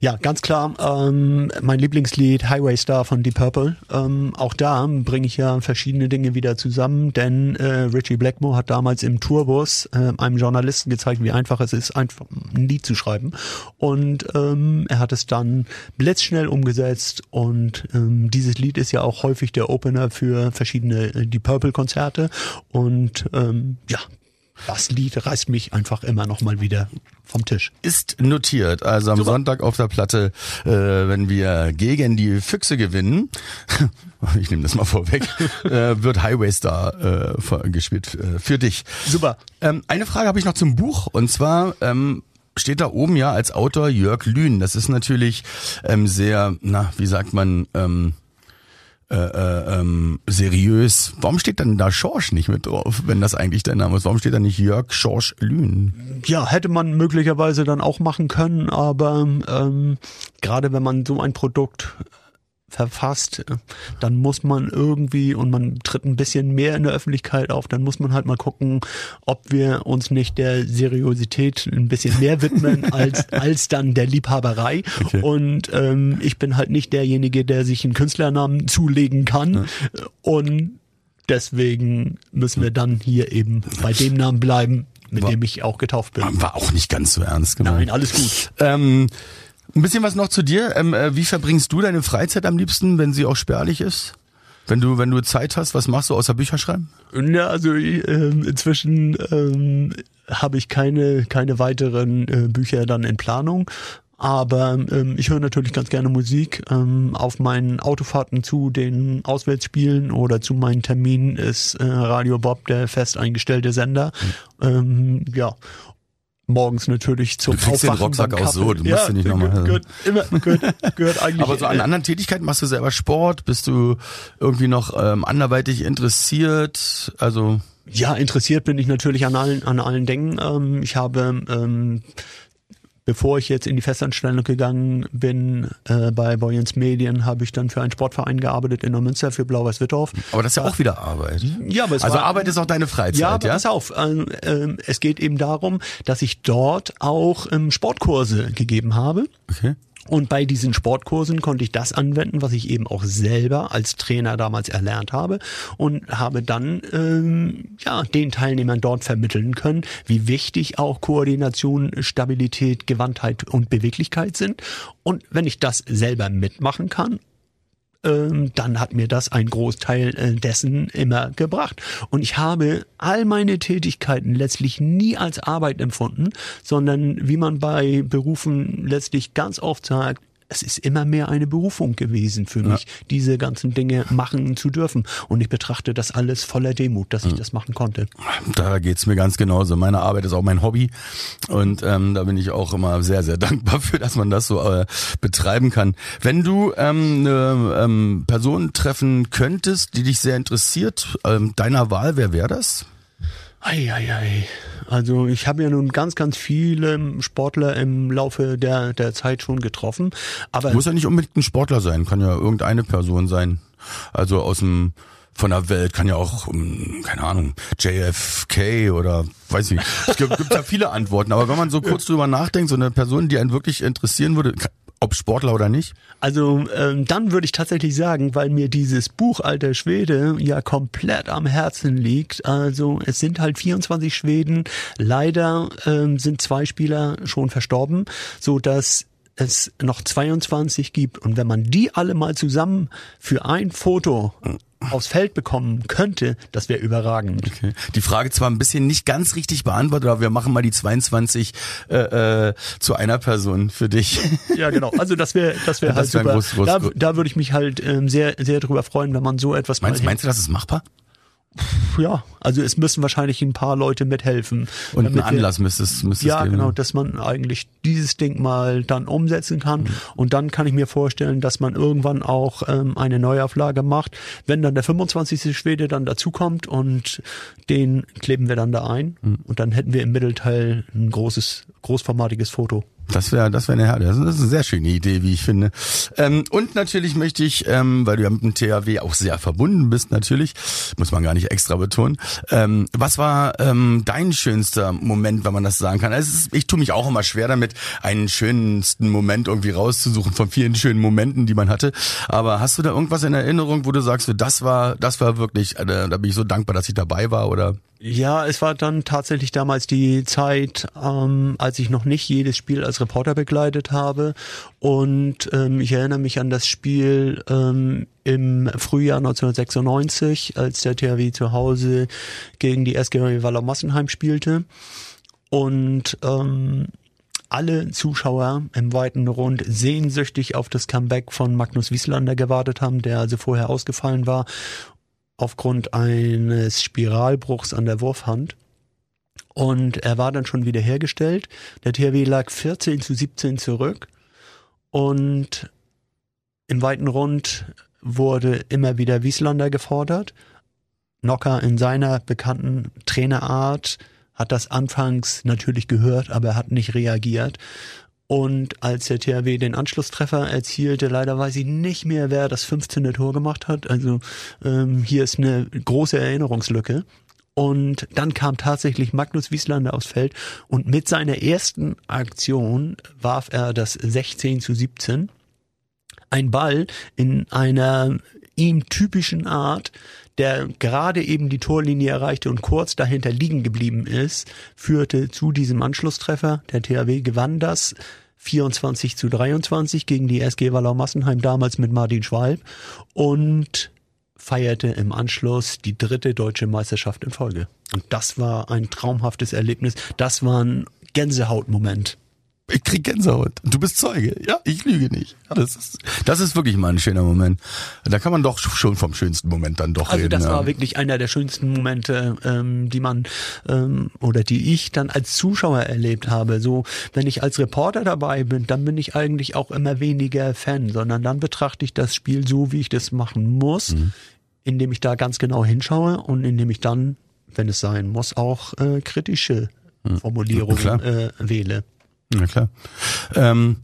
Ja, ganz klar. Ähm, mein Lieblingslied Highway Star von Deep Purple. Ähm, auch da bringe ich ja verschiedene Dinge wieder zusammen, denn äh, Richie Blackmore hat damals im Tourbus äh, einem Journalisten gezeigt, wie einfach es ist, einfach ein Lied zu schreiben. Und ähm, er hat es dann blitzschnell umgesetzt und ähm, dieses Lied ist ja auch häufig der Opener für verschiedene äh, Deep Purple Konzerte. Und ähm, ja, das Lied reißt mich einfach immer noch mal wieder vom Tisch. Ist notiert. Also am Super. Sonntag auf der Platte, äh, wenn wir gegen die Füchse gewinnen, <laughs> ich nehme das mal vorweg, <laughs> äh, wird Highway Star äh, gespielt äh, für dich. Super. Ähm, eine Frage habe ich noch zum Buch und zwar ähm, steht da oben ja als Autor Jörg Lühn. Das ist natürlich ähm, sehr, na, wie sagt man, ähm, äh, äh, ähm, seriös. Warum steht dann da Schorsch nicht mit drauf, wenn das eigentlich der Name ist? Warum steht da nicht Jörg Schorsch Lühn? Ja, hätte man möglicherweise dann auch machen können, aber ähm, gerade wenn man so ein Produkt verfasst, dann muss man irgendwie und man tritt ein bisschen mehr in der Öffentlichkeit auf, dann muss man halt mal gucken, ob wir uns nicht der Seriosität ein bisschen mehr widmen <laughs> als, als dann der Liebhaberei. Okay. Und ähm, ich bin halt nicht derjenige, der sich einen Künstlernamen zulegen kann. Ja. Und deswegen müssen wir dann hier eben bei dem Namen bleiben, mit war, dem ich auch getauft bin. War auch nicht ganz so ernst gemeint. Nein, alles gut. Ähm, ein bisschen was noch zu dir. Ähm, äh, wie verbringst du deine Freizeit am liebsten, wenn sie auch spärlich ist? Wenn du, wenn du Zeit hast, was machst du außer Bücher schreiben? Ja, also ähm, inzwischen ähm, habe ich keine, keine weiteren äh, Bücher dann in Planung. Aber ähm, ich höre natürlich ganz gerne Musik. Ähm, auf meinen Autofahrten zu den Auswärtsspielen oder zu meinen Terminen ist äh, Radio Bob der fest eingestellte Sender. Mhm. Ähm, ja. Morgens natürlich zum Du kriegst den Rucksack auch so, du musst ja, den nicht nochmal. Gehört, immer, gehört, gehört <laughs> eigentlich. Aber so an anderen Tätigkeiten machst du selber Sport? Bist du irgendwie noch ähm, anderweitig interessiert? Also ja, interessiert bin ich natürlich an allen an allen Dingen. Ähm, ich habe ähm, bevor ich jetzt in die Festanstellung gegangen bin äh, bei Boyens Medien, habe ich dann für einen Sportverein gearbeitet in Neumünster für Blau-Weiß-Wittorf. Aber das ist ja auch wieder Arbeit. Ja, aber es also war, Arbeit ist auch deine Freizeit, ja? Aber ja? pass auf, äh, es geht eben darum, dass ich dort auch ähm, Sportkurse gegeben habe. Okay. Und bei diesen Sportkursen konnte ich das anwenden, was ich eben auch selber als Trainer damals erlernt habe und habe dann ähm, ja den Teilnehmern dort vermitteln können, wie wichtig auch Koordination, Stabilität, Gewandtheit und Beweglichkeit sind. Und wenn ich das selber mitmachen kann ähm, dann hat mir das ein Großteil äh, dessen immer gebracht. Und ich habe all meine Tätigkeiten letztlich nie als Arbeit empfunden, sondern wie man bei Berufen letztlich ganz oft sagt, es ist immer mehr eine Berufung gewesen für mich, ja. diese ganzen Dinge machen zu dürfen. Und ich betrachte das alles voller Demut, dass ich das machen konnte. Da geht's mir ganz genauso. Meine Arbeit ist auch mein Hobby. Und ähm, da bin ich auch immer sehr, sehr <laughs> dankbar für, dass man das so äh, betreiben kann. Wenn du ähm, eine ähm, Person treffen könntest, die dich sehr interessiert, ähm, deiner Wahl, wer wäre das? Eieiei. Also ich habe ja nun ganz, ganz viele Sportler im Laufe der, der Zeit schon getroffen. Aber Muss ja nicht unbedingt ein Sportler sein, kann ja irgendeine Person sein. Also aus dem von der Welt kann ja auch, keine Ahnung, JFK oder weiß ich. Es gibt, gibt ja viele Antworten, aber wenn man so kurz drüber nachdenkt, so eine Person, die einen wirklich interessieren würde, ob Sportler oder nicht? Also ähm, dann würde ich tatsächlich sagen, weil mir dieses Buch Alter Schwede ja komplett am Herzen liegt. Also es sind halt 24 Schweden. Leider ähm, sind zwei Spieler schon verstorben, so dass es noch 22 gibt und wenn man die alle mal zusammen für ein Foto aufs Feld bekommen könnte, das wäre überragend. Okay. Die Frage zwar ein bisschen nicht ganz richtig beantwortet, aber wir machen mal die 22 äh, äh, zu einer Person für dich. <laughs> Ja, genau. Also das wäre das wäre halt wär super. Groß, groß, da, da würde ich mich halt ähm, sehr sehr drüber freuen, wenn man so etwas meinst, meinst du, das ist machbar? Ja, also es müssen wahrscheinlich ein paar Leute mithelfen. Und einen Anlass müsste es, müsste Ja, genau, dass man eigentlich dieses Ding mal dann umsetzen kann. Mhm. Und dann kann ich mir vorstellen, dass man irgendwann auch ähm, eine Neuauflage macht. Wenn dann der 25. Schwede dann dazukommt und den kleben wir dann da ein. Mhm. Und dann hätten wir im Mittelteil ein großes, großformatiges Foto. Das wäre, das wäre eine, das ist eine sehr schöne Idee, wie ich finde. Ähm, und natürlich möchte ich, ähm, weil du ja mit dem THW auch sehr verbunden bist, natürlich, muss man gar nicht extra betonen. Ähm, was war ähm, dein schönster Moment, wenn man das sagen kann? Also ist, ich tue mich auch immer schwer damit, einen schönsten Moment irgendwie rauszusuchen von vielen schönen Momenten, die man hatte. Aber hast du da irgendwas in Erinnerung, wo du sagst, das war, das war wirklich, äh, da bin ich so dankbar, dass ich dabei war, oder? Ja, es war dann tatsächlich damals die Zeit, ähm, als ich noch nicht jedes Spiel als Reporter begleitet habe. Und ähm, ich erinnere mich an das Spiel ähm, im Frühjahr 1996, als der THW zu Hause gegen die SG Waller Massenheim spielte. Und ähm, alle Zuschauer im weiten Rund sehnsüchtig auf das Comeback von Magnus Wieslander gewartet haben, der also vorher ausgefallen war aufgrund eines Spiralbruchs an der Wurfhand. Und er war dann schon wieder hergestellt. Der THW lag 14 zu 17 zurück. Und im weiten Rund wurde immer wieder Wieslander gefordert. Nocker in seiner bekannten Trainerart hat das anfangs natürlich gehört, aber er hat nicht reagiert. Und als der THW den Anschlusstreffer erzielte, leider weiß ich nicht mehr, wer das 15. Tor gemacht hat. Also ähm, hier ist eine große Erinnerungslücke. Und dann kam tatsächlich Magnus Wieslander aufs Feld und mit seiner ersten Aktion warf er das 16 zu 17. Ein Ball in einer ihm typischen Art, der gerade eben die Torlinie erreichte und kurz dahinter liegen geblieben ist, führte zu diesem Anschlusstreffer. Der THW gewann das 24 zu 23 gegen die SG Wallau Massenheim, damals mit Martin Schwalb und feierte im Anschluss die dritte deutsche Meisterschaft in Folge. Und das war ein traumhaftes Erlebnis. Das war ein Gänsehautmoment. Ich krieg Gänsehaut. Du bist Zeuge. Ja, ich lüge nicht. Das ist, das ist wirklich mal ein schöner Moment. Da kann man doch schon vom schönsten Moment dann doch Also reden. das ja. war wirklich einer der schönsten Momente, ähm, die man ähm, oder die ich dann als Zuschauer erlebt habe. So, wenn ich als Reporter dabei bin, dann bin ich eigentlich auch immer weniger Fan, sondern dann betrachte ich das Spiel so, wie ich das machen muss, Mhm. indem ich da ganz genau hinschaue und indem ich dann, wenn es sein muss, auch äh, kritische Formulierungen Mhm. Äh, wähle. Na klar. Ähm,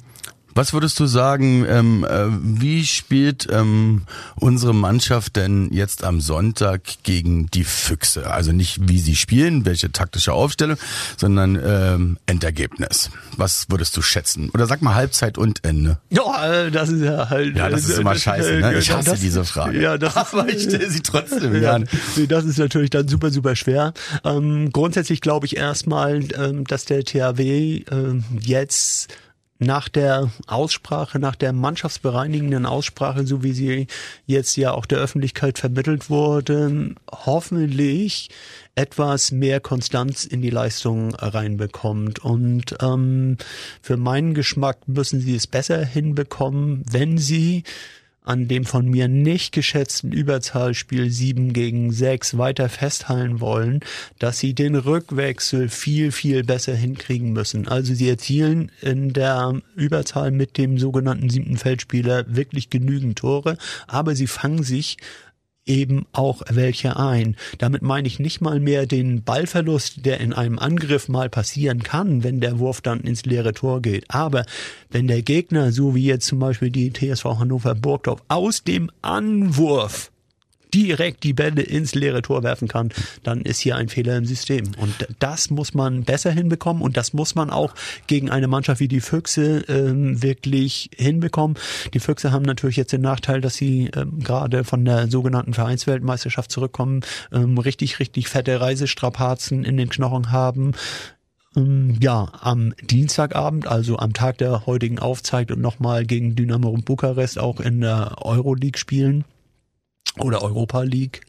was würdest du sagen, ähm, äh, wie spielt ähm, unsere Mannschaft denn jetzt am Sonntag gegen die Füchse? Also nicht, wie sie spielen, welche taktische Aufstellung, sondern ähm, Endergebnis. Was würdest du schätzen? Oder sag mal Halbzeit und Ende. Ja, äh, das ist ja halt. Ja, das ist immer scheiße, ne? Ich äh, hasse das- diese Frage. Ja, das Aber ist, ich stelle sie trotzdem Ja, gerne. nee, das ist natürlich dann super, super schwer. Ähm, grundsätzlich glaube ich erstmal, ähm, dass der THW ähm, jetzt nach der Aussprache, nach der mannschaftsbereinigenden Aussprache, so wie sie jetzt ja auch der Öffentlichkeit vermittelt wurde, hoffentlich etwas mehr Konstanz in die Leistung reinbekommt. Und ähm, für meinen Geschmack müssen sie es besser hinbekommen, wenn sie an dem von mir nicht geschätzten Überzahlspiel 7 gegen 6 weiter festhalten wollen, dass sie den Rückwechsel viel, viel besser hinkriegen müssen. Also sie erzielen in der Überzahl mit dem sogenannten siebten Feldspieler wirklich genügend Tore, aber sie fangen sich eben auch welche ein. Damit meine ich nicht mal mehr den Ballverlust, der in einem Angriff mal passieren kann, wenn der Wurf dann ins leere Tor geht. Aber wenn der Gegner, so wie jetzt zum Beispiel die TSV Hannover Burgdorf, aus dem Anwurf direkt die Bälle ins leere Tor werfen kann, dann ist hier ein Fehler im System. Und das muss man besser hinbekommen und das muss man auch gegen eine Mannschaft wie die Füchse ähm, wirklich hinbekommen. Die Füchse haben natürlich jetzt den Nachteil, dass sie ähm, gerade von der sogenannten Vereinsweltmeisterschaft zurückkommen, ähm, richtig, richtig fette Reisestrapazen in den Knochen haben. Ähm, Ja, am Dienstagabend, also am Tag der heutigen Aufzeichnung, nochmal gegen Dynamo und Bukarest auch in der Euroleague spielen oder Europa League,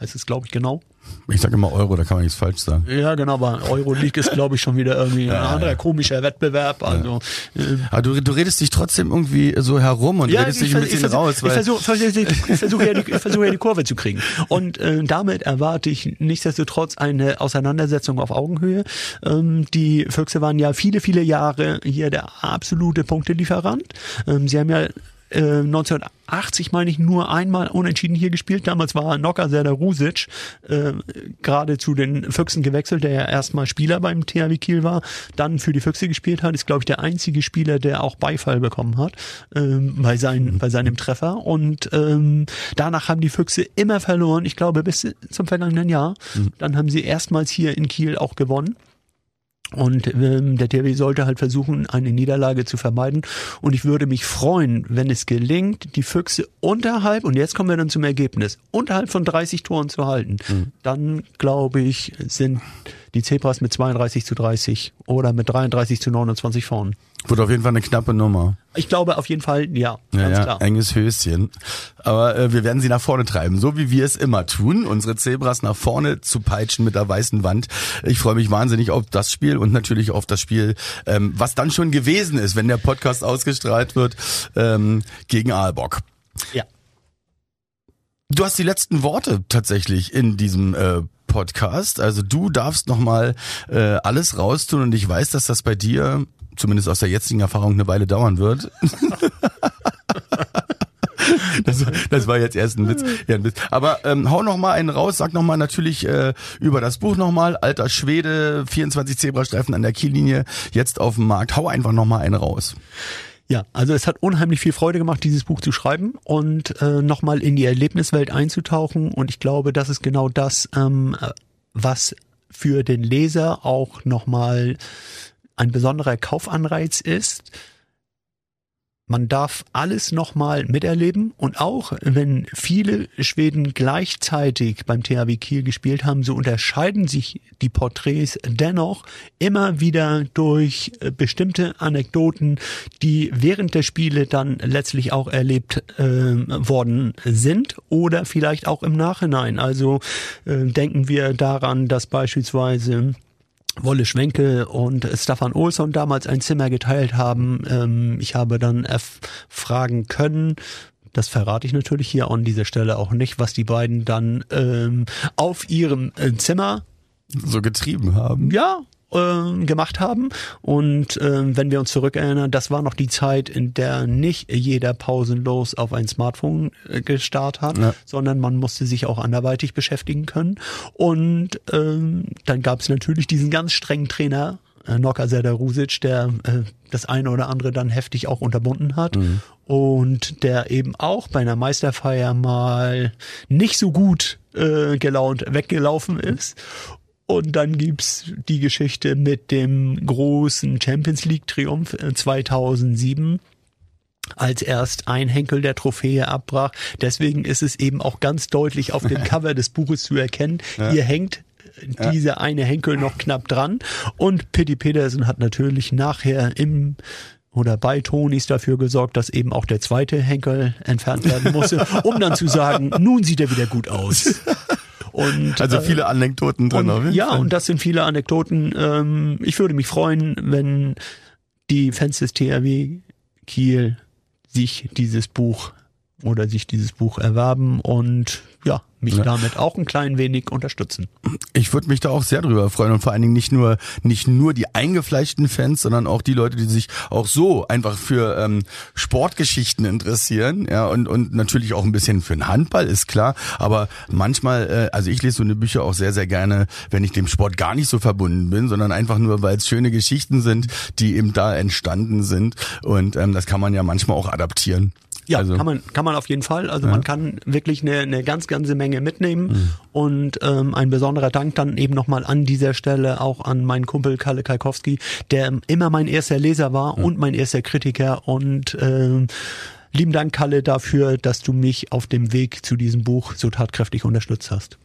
heißt es glaube ich genau. Ich sage immer Euro, da kann man nichts falsch sagen. Ja, genau, aber Euroleague ist glaube ich schon wieder irgendwie ein anderer komischer Wettbewerb. Also ähm, Aber du, du redest dich trotzdem irgendwie so herum und redest dich ein bisschen versuch- raus, ich weil versuche versuch, ich versuch ja, die- ich versuch ja die Kurve zu kriegen. Und äh, damit erwarte ich nichtsdestotrotz eine Auseinandersetzung auf Augenhöhe. Ähm, die Füchse waren ja viele, viele Jahre hier der absolute Punktelieferant. Ähm, sie haben ja äh, 1980 meine ich nur einmal unentschieden hier gespielt. Damals war Nocker Rusic äh, gerade zu den Füchsen gewechselt, der ja erstmal Spieler beim THW Kiel war, dann für die Füchse gespielt hat. Ist glaube ich der einzige Spieler, der auch Beifall bekommen hat ähm, bei, seinen, bei seinem Treffer. Und ähm, danach haben die Füchse immer verloren. Ich glaube bis zum vergangenen Jahr. Dann haben sie erstmals hier in Kiel auch gewonnen. Und ähm, der THW sollte halt versuchen, eine Niederlage zu vermeiden. Und ich würde mich freuen, wenn es gelingt, die Füchse unterhalb, und jetzt kommen wir dann zum Ergebnis, unterhalb von 30 Toren zu halten. Dann, glaube ich, sind die Zebras mit 32 zu 30 oder mit 33 zu 29 vorn. Wird auf jeden Fall eine knappe Nummer. Ich glaube auf jeden Fall, ja, Ja, ganz ja, klar. enges Höschen. Aber äh, wir werden sie nach vorne treiben, so wie wir es immer tun, unsere Zebras nach vorne zu peitschen mit der weißen Wand. Ich freue mich wahnsinnig auf das Spiel und natürlich auf das Spiel, ähm, was dann schon gewesen ist, wenn der Podcast ausgestrahlt wird, ähm, gegen Aalbock. Ja. Du hast die letzten Worte tatsächlich in diesem äh, Podcast. Also du darfst nochmal äh, alles raustun und ich weiß, dass das bei dir, zumindest aus der jetzigen Erfahrung, eine Weile dauern wird. <laughs> Das, das war jetzt erst ein Witz. Ja, ein Witz. Aber ähm, hau noch mal einen raus, sag noch mal natürlich äh, über das Buch noch mal. Alter Schwede, 24 Zebrastreifen an der Kiellinie, jetzt auf dem Markt. Hau einfach noch mal einen raus. Ja, also es hat unheimlich viel Freude gemacht, dieses Buch zu schreiben und äh, nochmal in die Erlebniswelt einzutauchen. Und ich glaube, das ist genau das, ähm, was für den Leser auch nochmal ein besonderer Kaufanreiz ist. Man darf alles nochmal miterleben und auch wenn viele Schweden gleichzeitig beim THW Kiel gespielt haben, so unterscheiden sich die Porträts dennoch immer wieder durch äh, bestimmte Anekdoten, die während der Spiele dann letztlich auch erlebt äh, worden sind oder vielleicht auch im Nachhinein. Also äh, denken wir daran, dass beispielsweise Wolle Schwenke und Stefan Olsson damals ein Zimmer geteilt haben. Ähm, ich habe dann erfragen können, das verrate ich natürlich hier an dieser Stelle auch nicht, was die beiden dann ähm, auf ihrem äh, Zimmer so getrieben haben. Ja, äh, gemacht haben. Und äh, wenn wir uns zurückerinnern, das war noch die Zeit, in der nicht jeder pausenlos auf ein Smartphone äh, gestarrt hat, ja. sondern man musste sich auch anderweitig beschäftigen können. Und ähm, dann gab es natürlich diesen ganz strengen Trainer, äh, Noka Rusic, der äh, das eine oder andere dann heftig auch unterbunden hat. Mhm. Und der eben auch bei einer Meisterfeier mal nicht so gut äh, gelaunt weggelaufen ist und dann gibt's die Geschichte mit dem großen Champions League Triumph 2007 äh, als erst ein Henkel der Trophäe abbrach. Deswegen ist es eben auch ganz deutlich auf dem <laughs> Cover des Buches zu erkennen. Ja. Hier hängt äh, dieser ja. eine Henkel noch knapp dran. Und Pitti Pedersen hat natürlich nachher im oder bei Tonis dafür gesorgt, dass eben auch der zweite Henkel entfernt werden musste, <laughs> um dann zu sagen, nun sieht er wieder gut aus. <laughs> Und, also viele äh, Anekdoten drin. Und, ja, und das sind viele Anekdoten. Ähm, ich würde mich freuen, wenn die Fans des THW Kiel sich dieses Buch oder sich dieses Buch erwerben und ja, mich ja. damit auch ein klein wenig unterstützen. Ich würde mich da auch sehr drüber freuen und vor allen Dingen nicht nur nicht nur die eingefleischten Fans, sondern auch die Leute, die sich auch so einfach für ähm, Sportgeschichten interessieren, ja und und natürlich auch ein bisschen für den Handball ist klar, aber manchmal, äh, also ich lese so eine Bücher auch sehr sehr gerne, wenn ich dem Sport gar nicht so verbunden bin, sondern einfach nur, weil es schöne Geschichten sind, die eben da entstanden sind und ähm, das kann man ja manchmal auch adaptieren. Ja, also, kann man kann man auf jeden Fall. Also ja. man kann wirklich eine, eine ganz ganze Menge mitnehmen mhm. und ähm, ein besonderer Dank dann eben nochmal an dieser Stelle auch an meinen Kumpel Kalle Kalkowski, der immer mein erster Leser war mhm. und mein erster Kritiker und ähm, lieben Dank Kalle dafür, dass du mich auf dem Weg zu diesem Buch so tatkräftig unterstützt hast.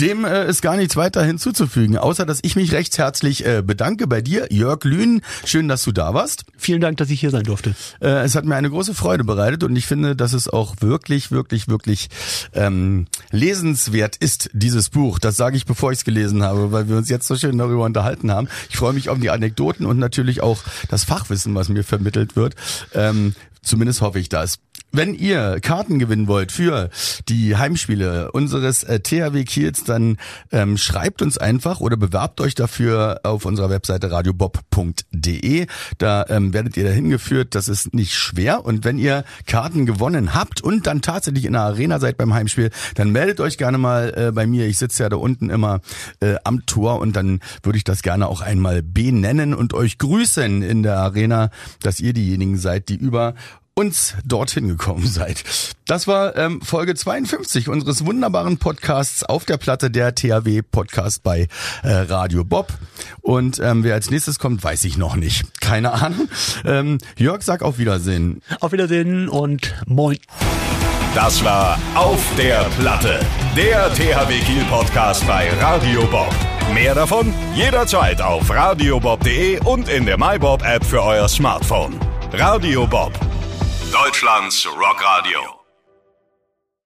Dem äh, ist gar nichts weiter hinzuzufügen, außer dass ich mich recht herzlich äh, bedanke bei dir, Jörg Lühn. Schön, dass du da warst. Vielen Dank, dass ich hier sein durfte. Äh, es hat mir eine große Freude bereitet und ich finde, dass es auch wirklich, wirklich, wirklich ähm, lesenswert ist, dieses Buch. Das sage ich, bevor ich es gelesen habe, weil wir uns jetzt so schön darüber unterhalten haben. Ich freue mich auf die Anekdoten und natürlich auch das Fachwissen, was mir vermittelt wird. Ähm, zumindest hoffe ich das. Wenn ihr Karten gewinnen wollt für die Heimspiele unseres äh, THW Kiels, dann ähm, schreibt uns einfach oder bewerbt euch dafür auf unserer Webseite radiobob.de. Da ähm, werdet ihr dahin geführt. Das ist nicht schwer. Und wenn ihr Karten gewonnen habt und dann tatsächlich in der Arena seid beim Heimspiel, dann meldet euch gerne mal äh, bei mir. Ich sitze ja da unten immer äh, am Tor und dann würde ich das gerne auch einmal benennen und euch grüßen in der Arena, dass ihr diejenigen seid, die über uns dorthin gekommen <laughs> seid. Das war ähm, Folge 52 unseres wunderbaren Podcasts auf der Platte der THW Podcast bei äh, Radio Bob. Und ähm, wer als nächstes kommt, weiß ich noch nicht. Keine Ahnung. Ähm, Jörg, sag auf Wiedersehen. Auf Wiedersehen und moin. Das war Auf der Platte, der THW Kiel Podcast bei Radio Bob. Mehr davon jederzeit auf radiobob.de und in der MyBob App für euer Smartphone. Radio Bob Deutschlands Rockradio.